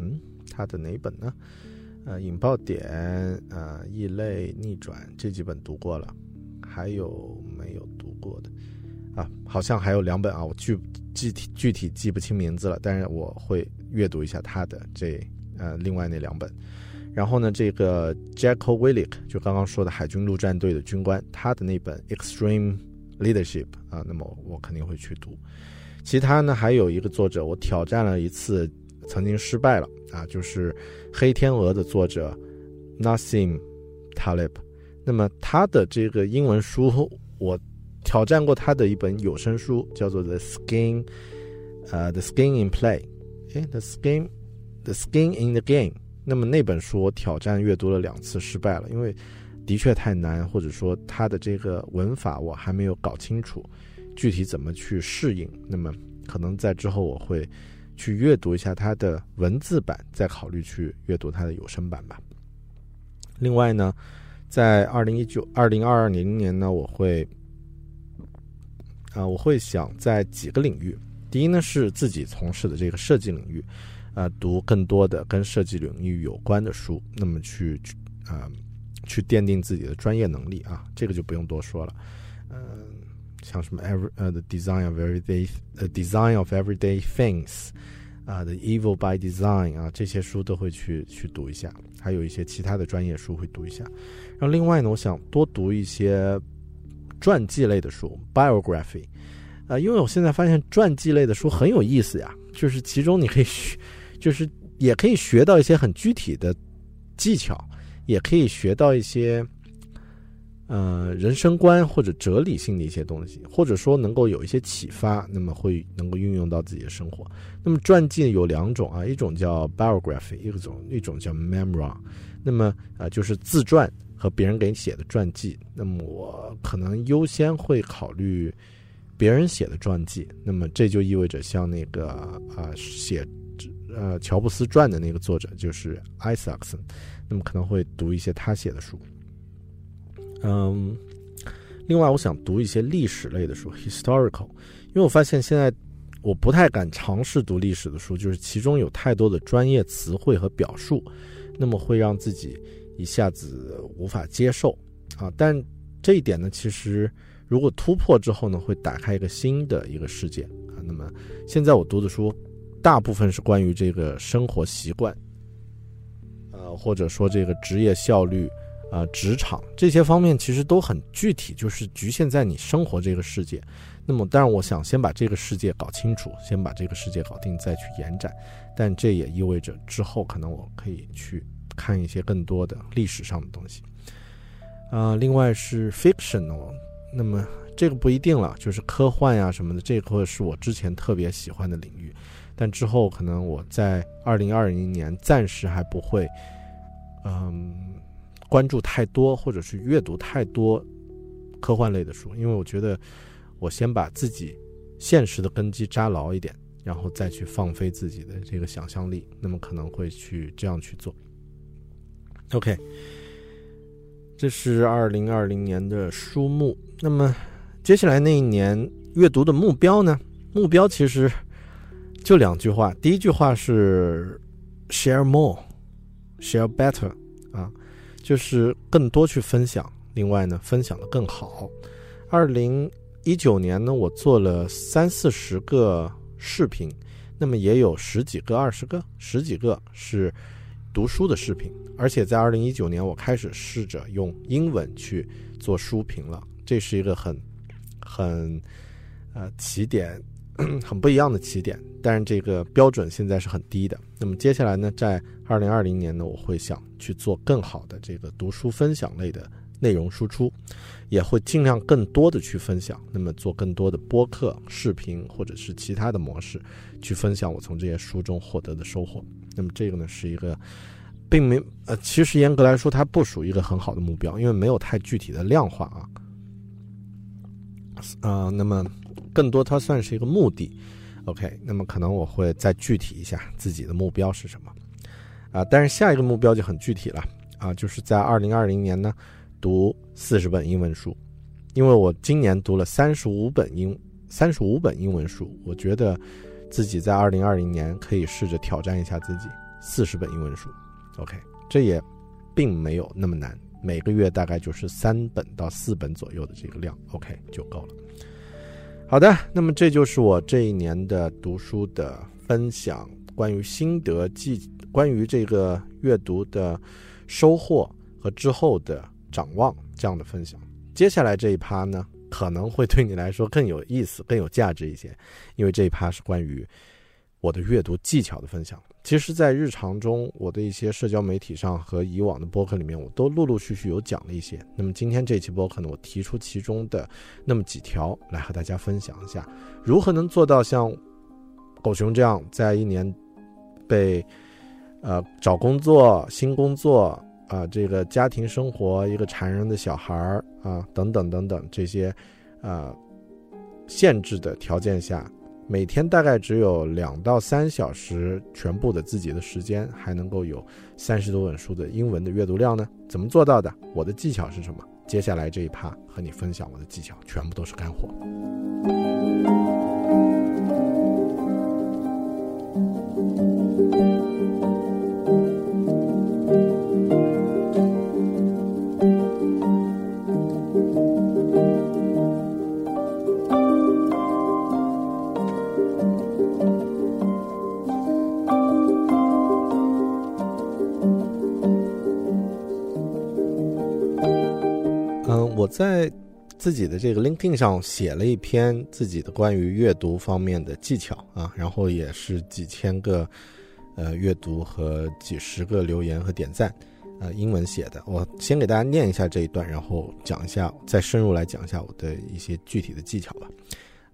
嗯，他的哪本呢？呃，引爆点，呃，异类逆转这几本读过了，还有没有读过的？啊，好像还有两本啊，我具具体具体记不清名字了，但是我会阅读一下他的这呃另外那两本。然后呢，这个 Jacko Willick 就刚刚说的海军陆战队的军官，他的那本 Extreme Leadership 啊，那么我肯定会去读。其他呢，还有一个作者，我挑战了一次，曾经失败了啊，就是《黑天鹅》的作者 Nassim Taleb。那么他的这个英文书我。挑战过他的一本有声书，叫做《The Skin》，呃，《The Skin in Play》，哎，《The Skin》，《The Skin in the Game》。那么那本书我挑战阅读了两次，失败了，因为的确太难，或者说它的这个文法我还没有搞清楚，具体怎么去适应。那么可能在之后我会去阅读一下它的文字版，再考虑去阅读它的有声版吧。另外呢，在二零一九、二零二二零年呢，我会。啊，我会想在几个领域，第一呢是自己从事的这个设计领域，啊，读更多的跟设计领域有关的书，那么去啊，去奠定自己的专业能力啊，这个就不用多说了，嗯，像什么 every 呃 the design of everyday the design of everyday things，啊，the evil by design 啊，这些书都会去去读一下，还有一些其他的专业书会读一下，然后另外呢，我想多读一些。传记类的书，biography，啊，因为我现在发现传记类的书很有意思呀，就是其中你可以学，就是也可以学到一些很具体的技巧，也可以学到一些。呃，人生观或者哲理性的一些东西，或者说能够有一些启发，那么会能够运用到自己的生活。那么传记有两种啊，一种叫 biography，一种一种叫 memoir。那么啊，就是自传和别人给你写的传记。那么我可能优先会考虑别人写的传记。那么这就意味着像那个啊写呃乔布斯传的那个作者就是艾萨克森，那么可能会读一些他写的书。嗯，另外我想读一些历史类的书，historical，因为我发现现在我不太敢尝试读历史的书，就是其中有太多的专业词汇和表述，那么会让自己一下子无法接受啊。但这一点呢，其实如果突破之后呢，会打开一个新的一个世界啊。那么现在我读的书，大部分是关于这个生活习惯，呃，或者说这个职业效率。啊，职场这些方面其实都很具体，就是局限在你生活这个世界。那么，当然我想先把这个世界搞清楚，先把这个世界搞定，再去延展。但这也意味着之后可能我可以去看一些更多的历史上的东西。啊，另外是 fictional，那么这个不一定了，就是科幻呀什么的，这块是我之前特别喜欢的领域。但之后可能我在二零二零年暂时还不会，嗯。关注太多，或者是阅读太多科幻类的书，因为我觉得我先把自己现实的根基扎牢一点，然后再去放飞自己的这个想象力，那么可能会去这样去做。OK，这是二零二零年的书目。那么接下来那一年阅读的目标呢？目标其实就两句话，第一句话是 share more，share better 啊。就是更多去分享，另外呢，分享的更好。二零一九年呢，我做了三四十个视频，那么也有十几个、二十个、十几个是读书的视频，而且在二零一九年，我开始试着用英文去做书评了，这是一个很很呃起点。很不一样的起点，但是这个标准现在是很低的。那么接下来呢，在二零二零年呢，我会想去做更好的这个读书分享类的内容输出，也会尽量更多的去分享。那么做更多的播客、视频或者是其他的模式去分享我从这些书中获得的收获。那么这个呢，是一个并没呃，其实严格来说，它不属于一个很好的目标，因为没有太具体的量化啊。啊，那么。更多，它算是一个目的，OK。那么可能我会再具体一下自己的目标是什么啊？但是下一个目标就很具体了啊，就是在二零二零年呢，读四十本英文书，因为我今年读了三十五本英三十五本英文书，我觉得自己在二零二零年可以试着挑战一下自己四十本英文书，OK。这也并没有那么难，每个月大概就是三本到四本左右的这个量，OK 就够了。好的，那么这就是我这一年的读书的分享，关于心得记，关于这个阅读的收获和之后的展望这样的分享。接下来这一趴呢，可能会对你来说更有意思、更有价值一些，因为这一趴是关于我的阅读技巧的分享。其实，在日常中，我的一些社交媒体上和以往的播客里面，我都陆陆续续有讲了一些。那么今天这期播客呢，我提出其中的那么几条来和大家分享一下，如何能做到像狗熊这样，在一年被呃找工作、新工作啊，这个家庭生活、一个缠人的小孩儿啊等等等等这些啊限制的条件下。每天大概只有两到三小时全部的自己的时间，还能够有三十多本书的英文的阅读量呢？怎么做到的？我的技巧是什么？接下来这一趴和你分享我的技巧，全部都是干货。自己的这个 LinkedIn 上写了一篇自己的关于阅读方面的技巧啊，然后也是几千个呃阅读和几十个留言和点赞，呃，英文写的。我先给大家念一下这一段，然后讲一下，再深入来讲一下我的一些具体的技巧吧。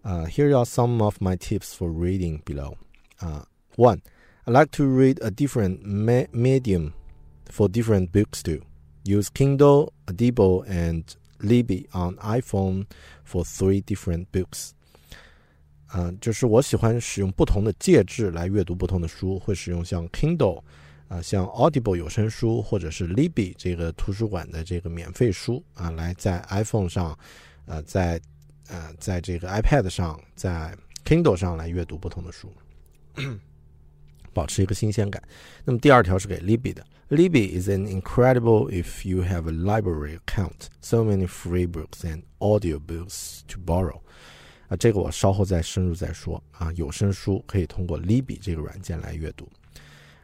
Uh, here are some of my tips for reading below. Uh, one, I like to read a different me- medium for different books too. Use Kindle, Audible, and Libby on iPhone for three different books. 嗯、就是我喜欢使用不同的介质来阅读不同的书，会使用像 Kindle 啊、像 Audible 有声书，或者是 Libby 这个图书馆的这个免费书啊，来在 iPhone 上，呃，在呃，在这个 iPad 上，在 Kindle 上来阅读不同的书，保持一个新鲜感。那么第二条是给 Libby 的 ，Libby is an incredible if you have a library account, so many free books and audiobooks to borrow。啊，这个我稍后再深入再说啊。有声书可以通过 Libby 这个软件来阅读。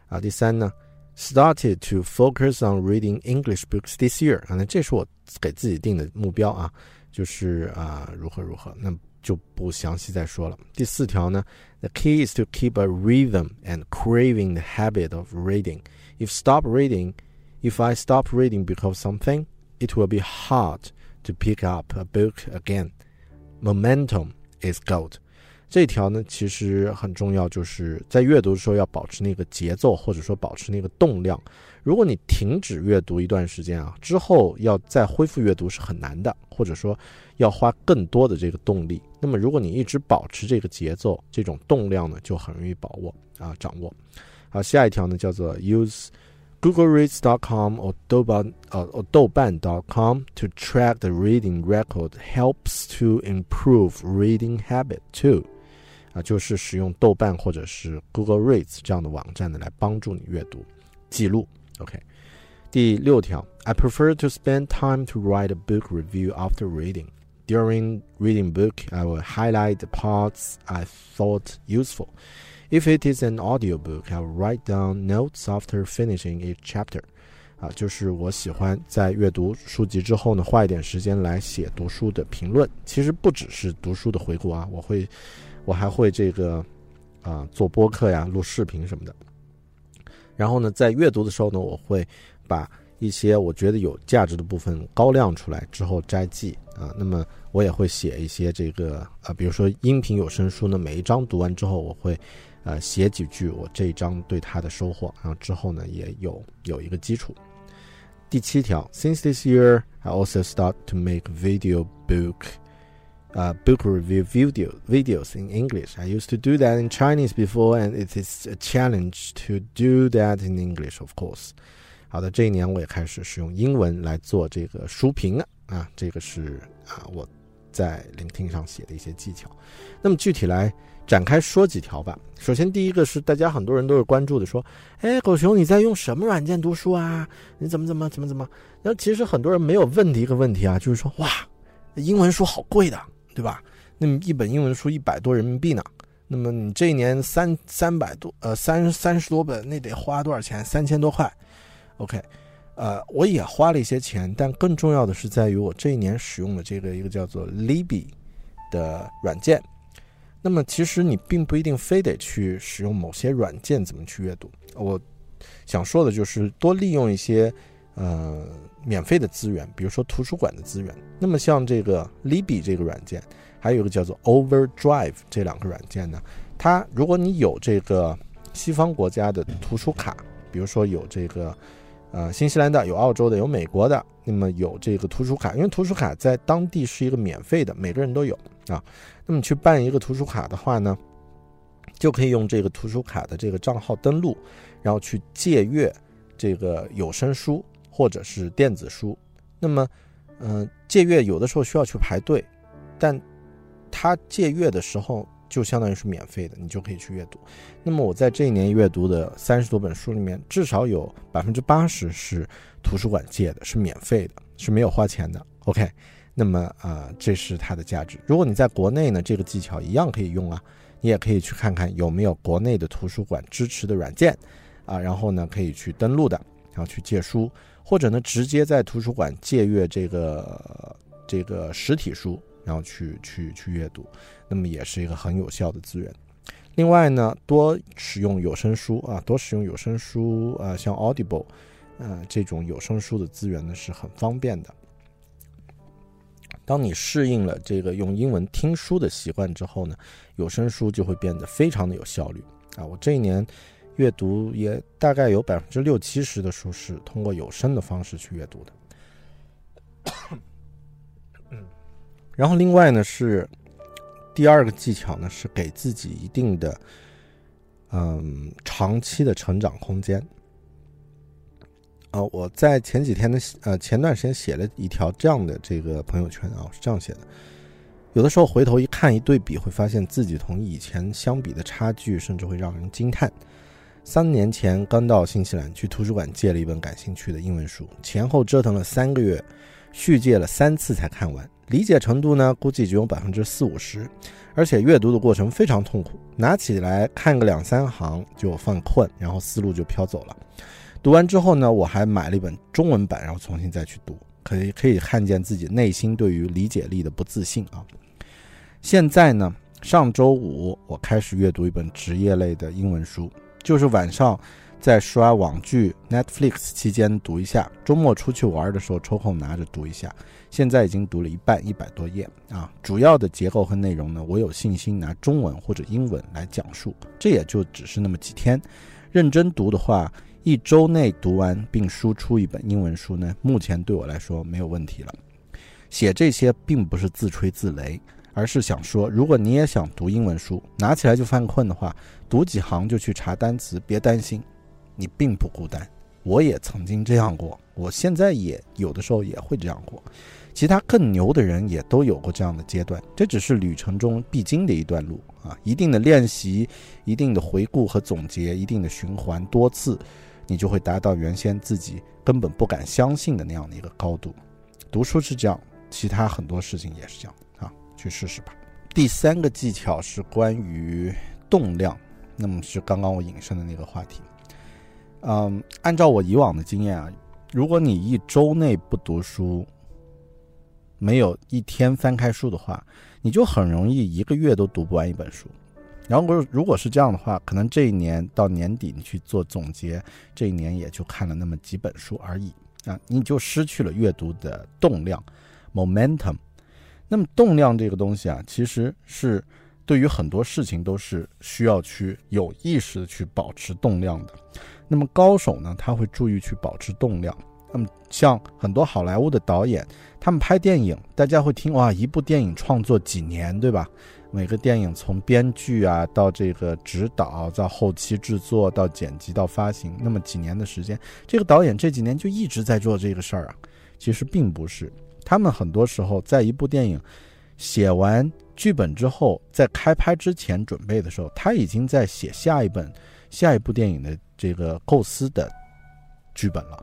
啊，第三呢，started to focus on reading English books this year。啊，那这是我给自己定的目标啊。就是啊，如何如何，那就不详细再说了。第四条呢，the key is to keep a rhythm and craving the habit of reading. If stop reading, if I stop reading because something, it will be hard to pick up a book again. Momentum is gold. 这条呢，其实很重要，就是在阅读的时候要保持那个节奏，或者说保持那个动量。如果你停止阅读一段时间啊，之后要再恢复阅读是很难的，或者说要花更多的这个动力。那么如果你一直保持这个节奏，这种动量呢，就很容易把握啊掌握。好，下一条呢叫做 use GoogleReads.com or 豆瓣呃 or 豆瓣 .com to track the reading record helps to improve reading habit too. 啊，就是使用豆瓣或者是 Google Reads 这样的网站呢，来帮助你阅读记录。OK，第六条，I prefer to spend time to write a book review after reading. During reading book, I will highlight the parts I thought useful. If it is an audio book, I'll write down notes after finishing each chapter. 啊，就是我喜欢在阅读书籍之后呢，花一点时间来写读书的评论。其实不只是读书的回顾啊，我会。我还会这个，啊，做播客呀，录视频什么的。然后呢，在阅读的时候呢，我会把一些我觉得有价值的部分高亮出来之后摘记啊。那么我也会写一些这个啊，比如说音频有声书呢，每一章读完之后，我会呃写几句我这一章对他的收获，然后之后呢也有有一个基础。第七条，Since this year, I also start to make video book. uh, book review video videos in English. I used to do that in Chinese before, and it is a challenge to do that in English, of course. 好的，这一年我也开始使用英文来做这个书评了啊，这个是啊我在聆听上写的一些技巧。那么具体来展开说几条吧。首先，第一个是大家很多人都是关注的，说，哎，狗熊你在用什么软件读书啊？你怎么怎么怎么怎么？然后其实很多人没有问的一个问题啊，就是说，哇，英文书好贵的。对吧？那么一本英文书一百多人民币呢？那么你这一年三三百多呃三三十多本，那得花多少钱？三千多块。OK，呃，我也花了一些钱，但更重要的是在于我这一年使用的这个一个叫做 Libby 的软件。那么其实你并不一定非得去使用某些软件怎么去阅读。我想说的就是多利用一些。呃，免费的资源，比如说图书馆的资源。那么像这个 Libby 这个软件，还有一个叫做 Overdrive 这两个软件呢，它如果你有这个西方国家的图书卡，比如说有这个呃新西兰的、有澳洲的、有美国的，那么有这个图书卡，因为图书卡在当地是一个免费的，每个人都有啊。那么去办一个图书卡的话呢，就可以用这个图书卡的这个账号登录，然后去借阅这个有声书。或者是电子书，那么，嗯，借阅有的时候需要去排队，但它借阅的时候就相当于是免费的，你就可以去阅读。那么我在这一年阅读的三十多本书里面，至少有百分之八十是图书馆借的，是免费的，是没有花钱的。OK，那么啊，这是它的价值。如果你在国内呢，这个技巧一样可以用啊，你也可以去看看有没有国内的图书馆支持的软件啊，然后呢可以去登录的，然后去借书。或者呢，直接在图书馆借阅这个这个实体书，然后去去去阅读，那么也是一个很有效的资源。另外呢，多使用有声书啊，多使用有声书啊，像 Audible，呃，这种有声书的资源呢是很方便的。当你适应了这个用英文听书的习惯之后呢，有声书就会变得非常的有效率啊。我这一年阅读也大概有百分之六七十的书是通过有声的方式去阅读的。嗯，然后另外呢是。第二个技巧呢，是给自己一定的，嗯，长期的成长空间。啊，我在前几天的呃前段时间写了一条这样的这个朋友圈啊，是这样写的：有的时候回头一看一对比，会发现自己同以前相比的差距，甚至会让人惊叹。三年前刚到新西兰，去图书馆借了一本感兴趣的英文书，前后折腾了三个月，续借了三次才看完。理解程度呢，估计只有百分之四五十，而且阅读的过程非常痛苦，拿起来看个两三行就犯困，然后思路就飘走了。读完之后呢，我还买了一本中文版，然后重新再去读，可以可以看见自己内心对于理解力的不自信啊。现在呢，上周五我开始阅读一本职业类的英文书，就是晚上。在刷网剧 Netflix 期间读一下，周末出去玩的时候抽空拿着读一下。现在已经读了一半，一百多页啊。主要的结构和内容呢，我有信心拿中文或者英文来讲述。这也就只是那么几天，认真读的话，一周内读完并输出一本英文书呢，目前对我来说没有问题了。写这些并不是自吹自擂，而是想说，如果你也想读英文书，拿起来就犯困的话，读几行就去查单词，别担心。你并不孤单，我也曾经这样过，我现在也有的时候也会这样过，其他更牛的人也都有过这样的阶段，这只是旅程中必经的一段路啊！一定的练习，一定的回顾和总结，一定的循环多次，你就会达到原先自己根本不敢相信的那样的一个高度。读书是这样，其他很多事情也是这样啊，去试试吧。第三个技巧是关于动量，那么是刚刚我引申的那个话题。嗯，按照我以往的经验啊，如果你一周内不读书，没有一天翻开书的话，你就很容易一个月都读不完一本书。然后，如果是这样的话，可能这一年到年底你去做总结，这一年也就看了那么几本书而已啊，你就失去了阅读的动量 （momentum）。那么，动量这个东西啊，其实是对于很多事情都是需要去有意识的去保持动量的。那么高手呢，他会注意去保持动量。那么像很多好莱坞的导演，他们拍电影，大家会听哇，一部电影创作几年，对吧？每个电影从编剧啊到这个指导，到后期制作，到剪辑，到发行，那么几年的时间，这个导演这几年就一直在做这个事儿啊。其实并不是，他们很多时候在一部电影写完剧本之后，在开拍之前准备的时候，他已经在写下一本。下一部电影的这个构思的剧本了，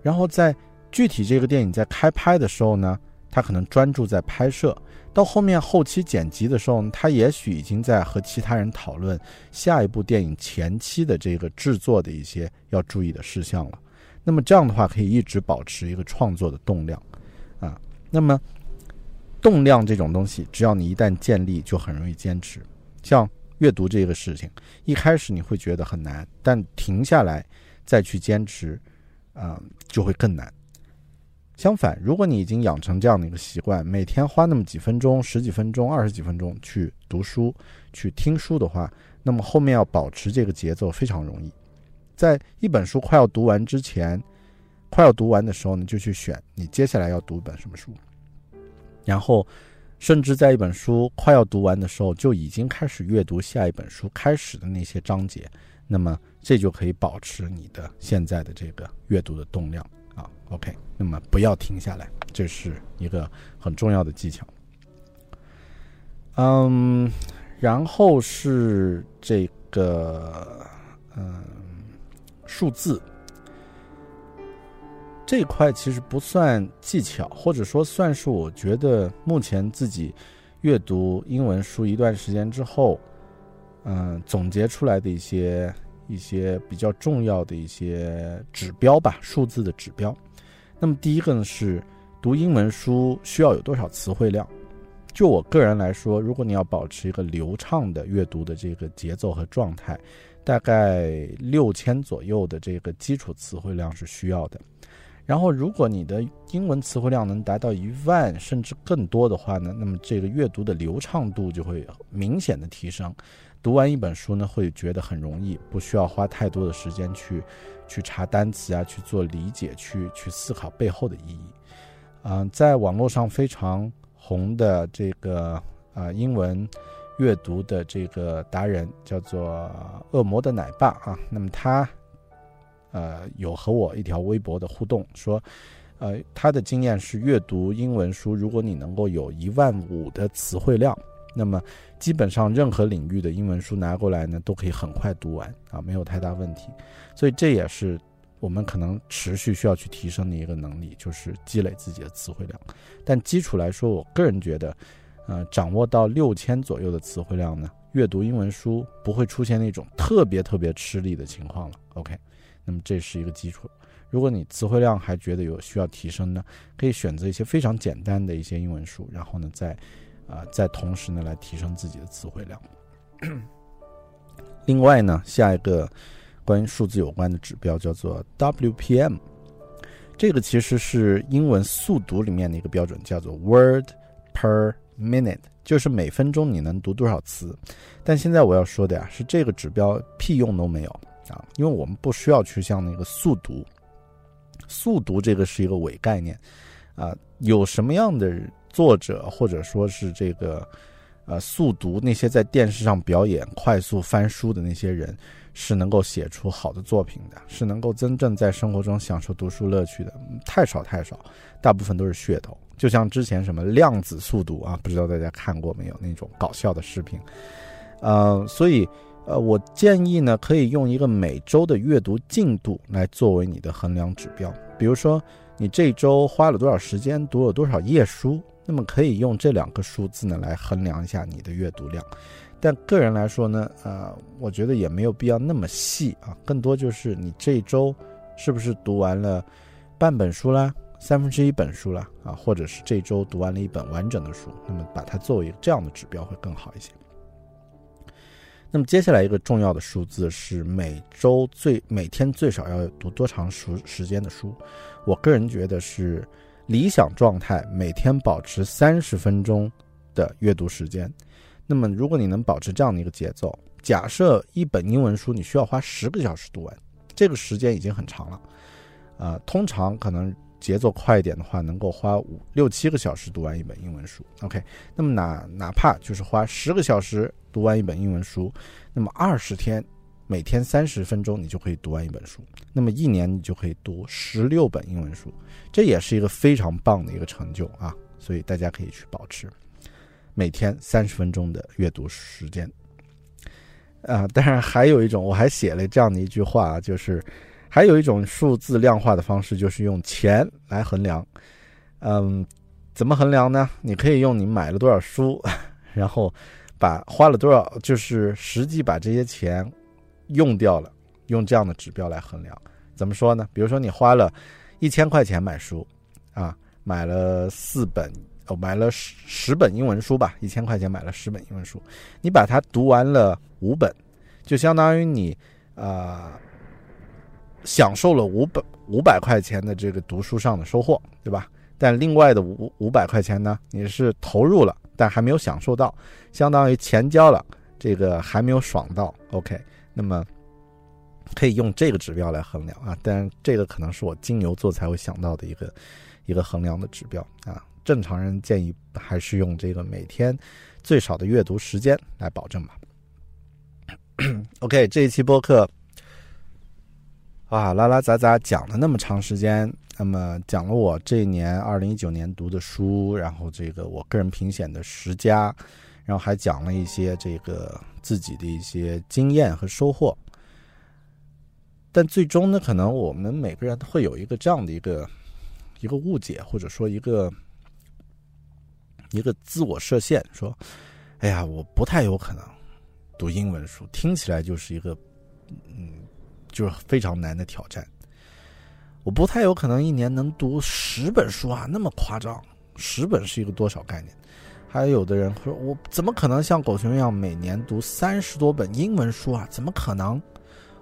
然后在具体这个电影在开拍的时候呢，他可能专注在拍摄；到后面后期剪辑的时候，他也许已经在和其他人讨论下一部电影前期的这个制作的一些要注意的事项了。那么这样的话，可以一直保持一个创作的动量啊。那么动量这种东西，只要你一旦建立，就很容易坚持。像。阅读这个事情，一开始你会觉得很难，但停下来再去坚持，啊，就会更难。相反，如果你已经养成这样的一个习惯，每天花那么几分钟、十几分钟、二十几分钟去读书、去听书的话，那么后面要保持这个节奏非常容易。在一本书快要读完之前，快要读完的时候呢，就去选你接下来要读一本什么书，然后。甚至在一本书快要读完的时候，就已经开始阅读下一本书开始的那些章节，那么这就可以保持你的现在的这个阅读的动量啊。OK，那么不要停下来，这是一个很重要的技巧。嗯，然后是这个嗯数字。这一块其实不算技巧，或者说算是我觉得目前自己阅读英文书一段时间之后，嗯，总结出来的一些一些比较重要的一些指标吧，数字的指标。那么第一个呢是读英文书需要有多少词汇量？就我个人来说，如果你要保持一个流畅的阅读的这个节奏和状态，大概六千左右的这个基础词汇量是需要的。然后，如果你的英文词汇量能达到一万甚至更多的话呢，那么这个阅读的流畅度就会明显的提升。读完一本书呢，会觉得很容易，不需要花太多的时间去去查单词啊，去做理解，去去思考背后的意义。嗯，在网络上非常红的这个啊英文阅读的这个达人叫做恶魔的奶爸啊，那么他。呃，有和我一条微博的互动，说，呃，他的经验是阅读英文书，如果你能够有一万五的词汇量，那么基本上任何领域的英文书拿过来呢，都可以很快读完啊，没有太大问题。所以这也是我们可能持续需要去提升的一个能力，就是积累自己的词汇量。但基础来说，我个人觉得，呃，掌握到六千左右的词汇量呢，阅读英文书不会出现那种特别特别吃力的情况了。OK。那么这是一个基础。如果你词汇量还觉得有需要提升呢，可以选择一些非常简单的一些英文书，然后呢，再啊，在同时呢来提升自己的词汇量。另外呢，下一个关于数字有关的指标叫做 WPM，这个其实是英文速读里面的一个标准，叫做 Word per Minute，就是每分钟你能读多少词。但现在我要说的呀，是这个指标屁用都没有。啊，因为我们不需要去像那个速读，速读这个是一个伪概念，啊，有什么样的作者或者说是这个，呃，速读那些在电视上表演快速翻书的那些人，是能够写出好的作品的，是能够真正在生活中享受读书乐趣的，太少太少，大部分都是噱头。就像之前什么量子速读啊，不知道大家看过没有那种搞笑的视频，呃，所以。呃，我建议呢，可以用一个每周的阅读进度来作为你的衡量指标。比如说，你这周花了多少时间，读了多少页书，那么可以用这两个数字呢来衡量一下你的阅读量。但个人来说呢，呃，我觉得也没有必要那么细啊，更多就是你这周是不是读完了半本书啦，三分之一本书啦，啊，或者是这周读完了一本完整的书，那么把它作为这样的指标会更好一些。那么接下来一个重要的数字是每周最每天最少要读多长时时间的书？我个人觉得是理想状态，每天保持三十分钟的阅读时间。那么如果你能保持这样的一个节奏，假设一本英文书你需要花十个小时读完，这个时间已经很长了。啊，通常可能。节奏快一点的话，能够花五六七个小时读完一本英文书。OK，那么哪哪怕就是花十个小时读完一本英文书，那么二十天，每天三十分钟，你就可以读完一本书。那么一年你就可以读十六本英文书，这也是一个非常棒的一个成就啊！所以大家可以去保持每天三十分钟的阅读时间。啊，当然还有一种，我还写了这样的一句话，就是。还有一种数字量化的方式，就是用钱来衡量。嗯，怎么衡量呢？你可以用你买了多少书，然后把花了多少，就是实际把这些钱用掉了，用这样的指标来衡量。怎么说呢？比如说你花了一千块钱买书，啊，买了四本，哦，买了十十本英文书吧，一千块钱买了十本英文书，你把它读完了五本，就相当于你啊。享受了五百五百块钱的这个读书上的收获，对吧？但另外的五五百块钱呢，你是投入了，但还没有享受到，相当于钱交了，这个还没有爽到。OK，那么可以用这个指标来衡量啊。但这个可能是我金牛座才会想到的一个一个衡量的指标啊。正常人建议还是用这个每天最少的阅读时间来保证吧。OK，这一期播客。哇，拉拉杂杂讲了那么长时间，那么讲了我这一年二零一九年读的书，然后这个我个人评选的十佳，然后还讲了一些这个自己的一些经验和收获。但最终呢，可能我们每个人会有一个这样的一个一个误解，或者说一个一个自我设限，说：“哎呀，我不太有可能读英文书，听起来就是一个嗯。”就是非常难的挑战。我不太有可能一年能读十本书啊，那么夸张。十本是一个多少概念？还有的人说，我怎么可能像狗熊一样每年读三十多本英文书啊？怎么可能？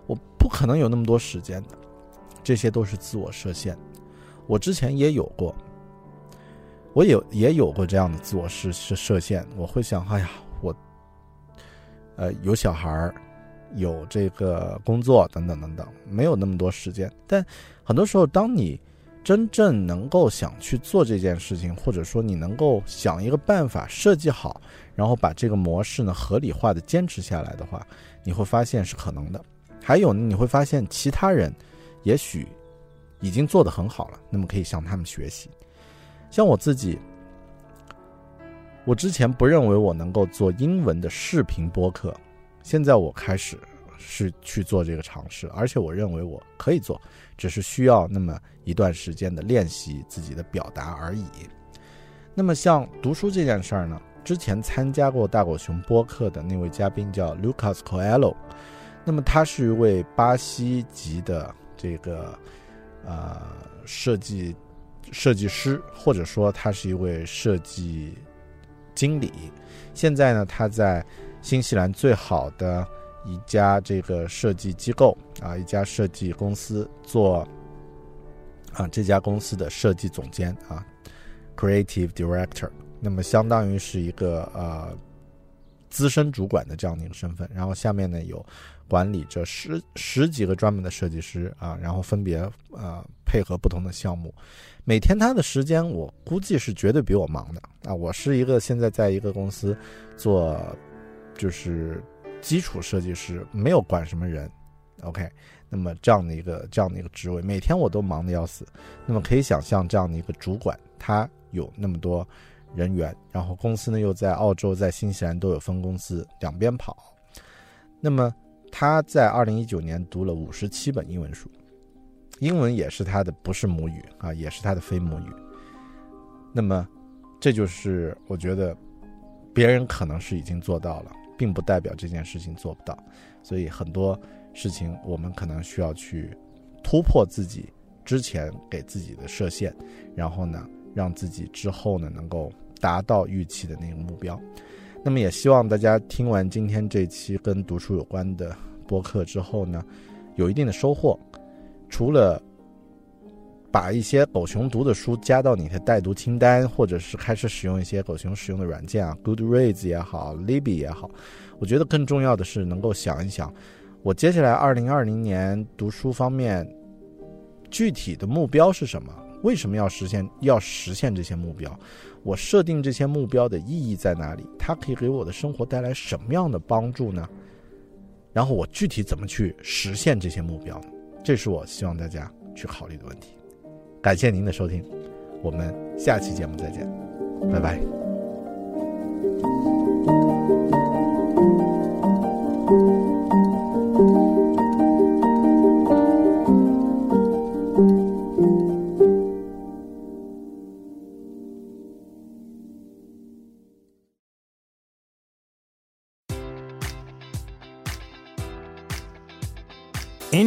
我不可能有那么多时间的。这些都是自我设限。我之前也有过，我有也有过这样的自我设设设限。我会想，哎呀，我，呃，有小孩儿，有这个工作等等等等，没有那么多时间。但很多时候，当你真正能够想去做这件事情，或者说你能够想一个办法设计好，然后把这个模式呢合理化的坚持下来的话，你会发现是可能的。还有呢，你会发现其他人也许已经做得很好了，那么可以向他们学习。像我自己，我之前不认为我能够做英文的视频播客，现在我开始是去做这个尝试，而且我认为我可以做。只是需要那么一段时间的练习自己的表达而已。那么像读书这件事儿呢，之前参加过大狗熊播客的那位嘉宾叫 Lucas Coelho，那么他是一位巴西籍的这个呃设计设计师，或者说他是一位设计经理。现在呢，他在新西兰最好的。一家这个设计机构啊，一家设计公司做啊，这家公司的设计总监啊，creative director，那么相当于是一个呃资深主管的这样的一个身份。然后下面呢有管理着十十几个专门的设计师啊，然后分别呃配合不同的项目。每天他的时间我估计是绝对比我忙的啊。我是一个现在在一个公司做就是。基础设计师没有管什么人，OK，那么这样的一个这样的一个职位，每天我都忙得要死。那么可以想象，这样的一个主管，他有那么多人员，然后公司呢又在澳洲、在新西兰都有分公司，两边跑。那么他在二零一九年读了五十七本英文书，英文也是他的不是母语啊，也是他的非母语。那么这就是我觉得别人可能是已经做到了。并不代表这件事情做不到，所以很多事情我们可能需要去突破自己之前给自己的设限，然后呢，让自己之后呢能够达到预期的那个目标。那么也希望大家听完今天这期跟读书有关的播客之后呢，有一定的收获，除了。把一些狗熊读的书加到你的待读清单，或者是开始使用一些狗熊使用的软件啊，Goodreads 也好，Libby 也好。我觉得更重要的是能够想一想，我接下来二零二零年读书方面具体的目标是什么？为什么要实现？要实现这些目标？我设定这些目标的意义在哪里？它可以给我的生活带来什么样的帮助呢？然后我具体怎么去实现这些目标？这是我希望大家去考虑的问题。感谢您的收听，我们下期节目再见，拜拜。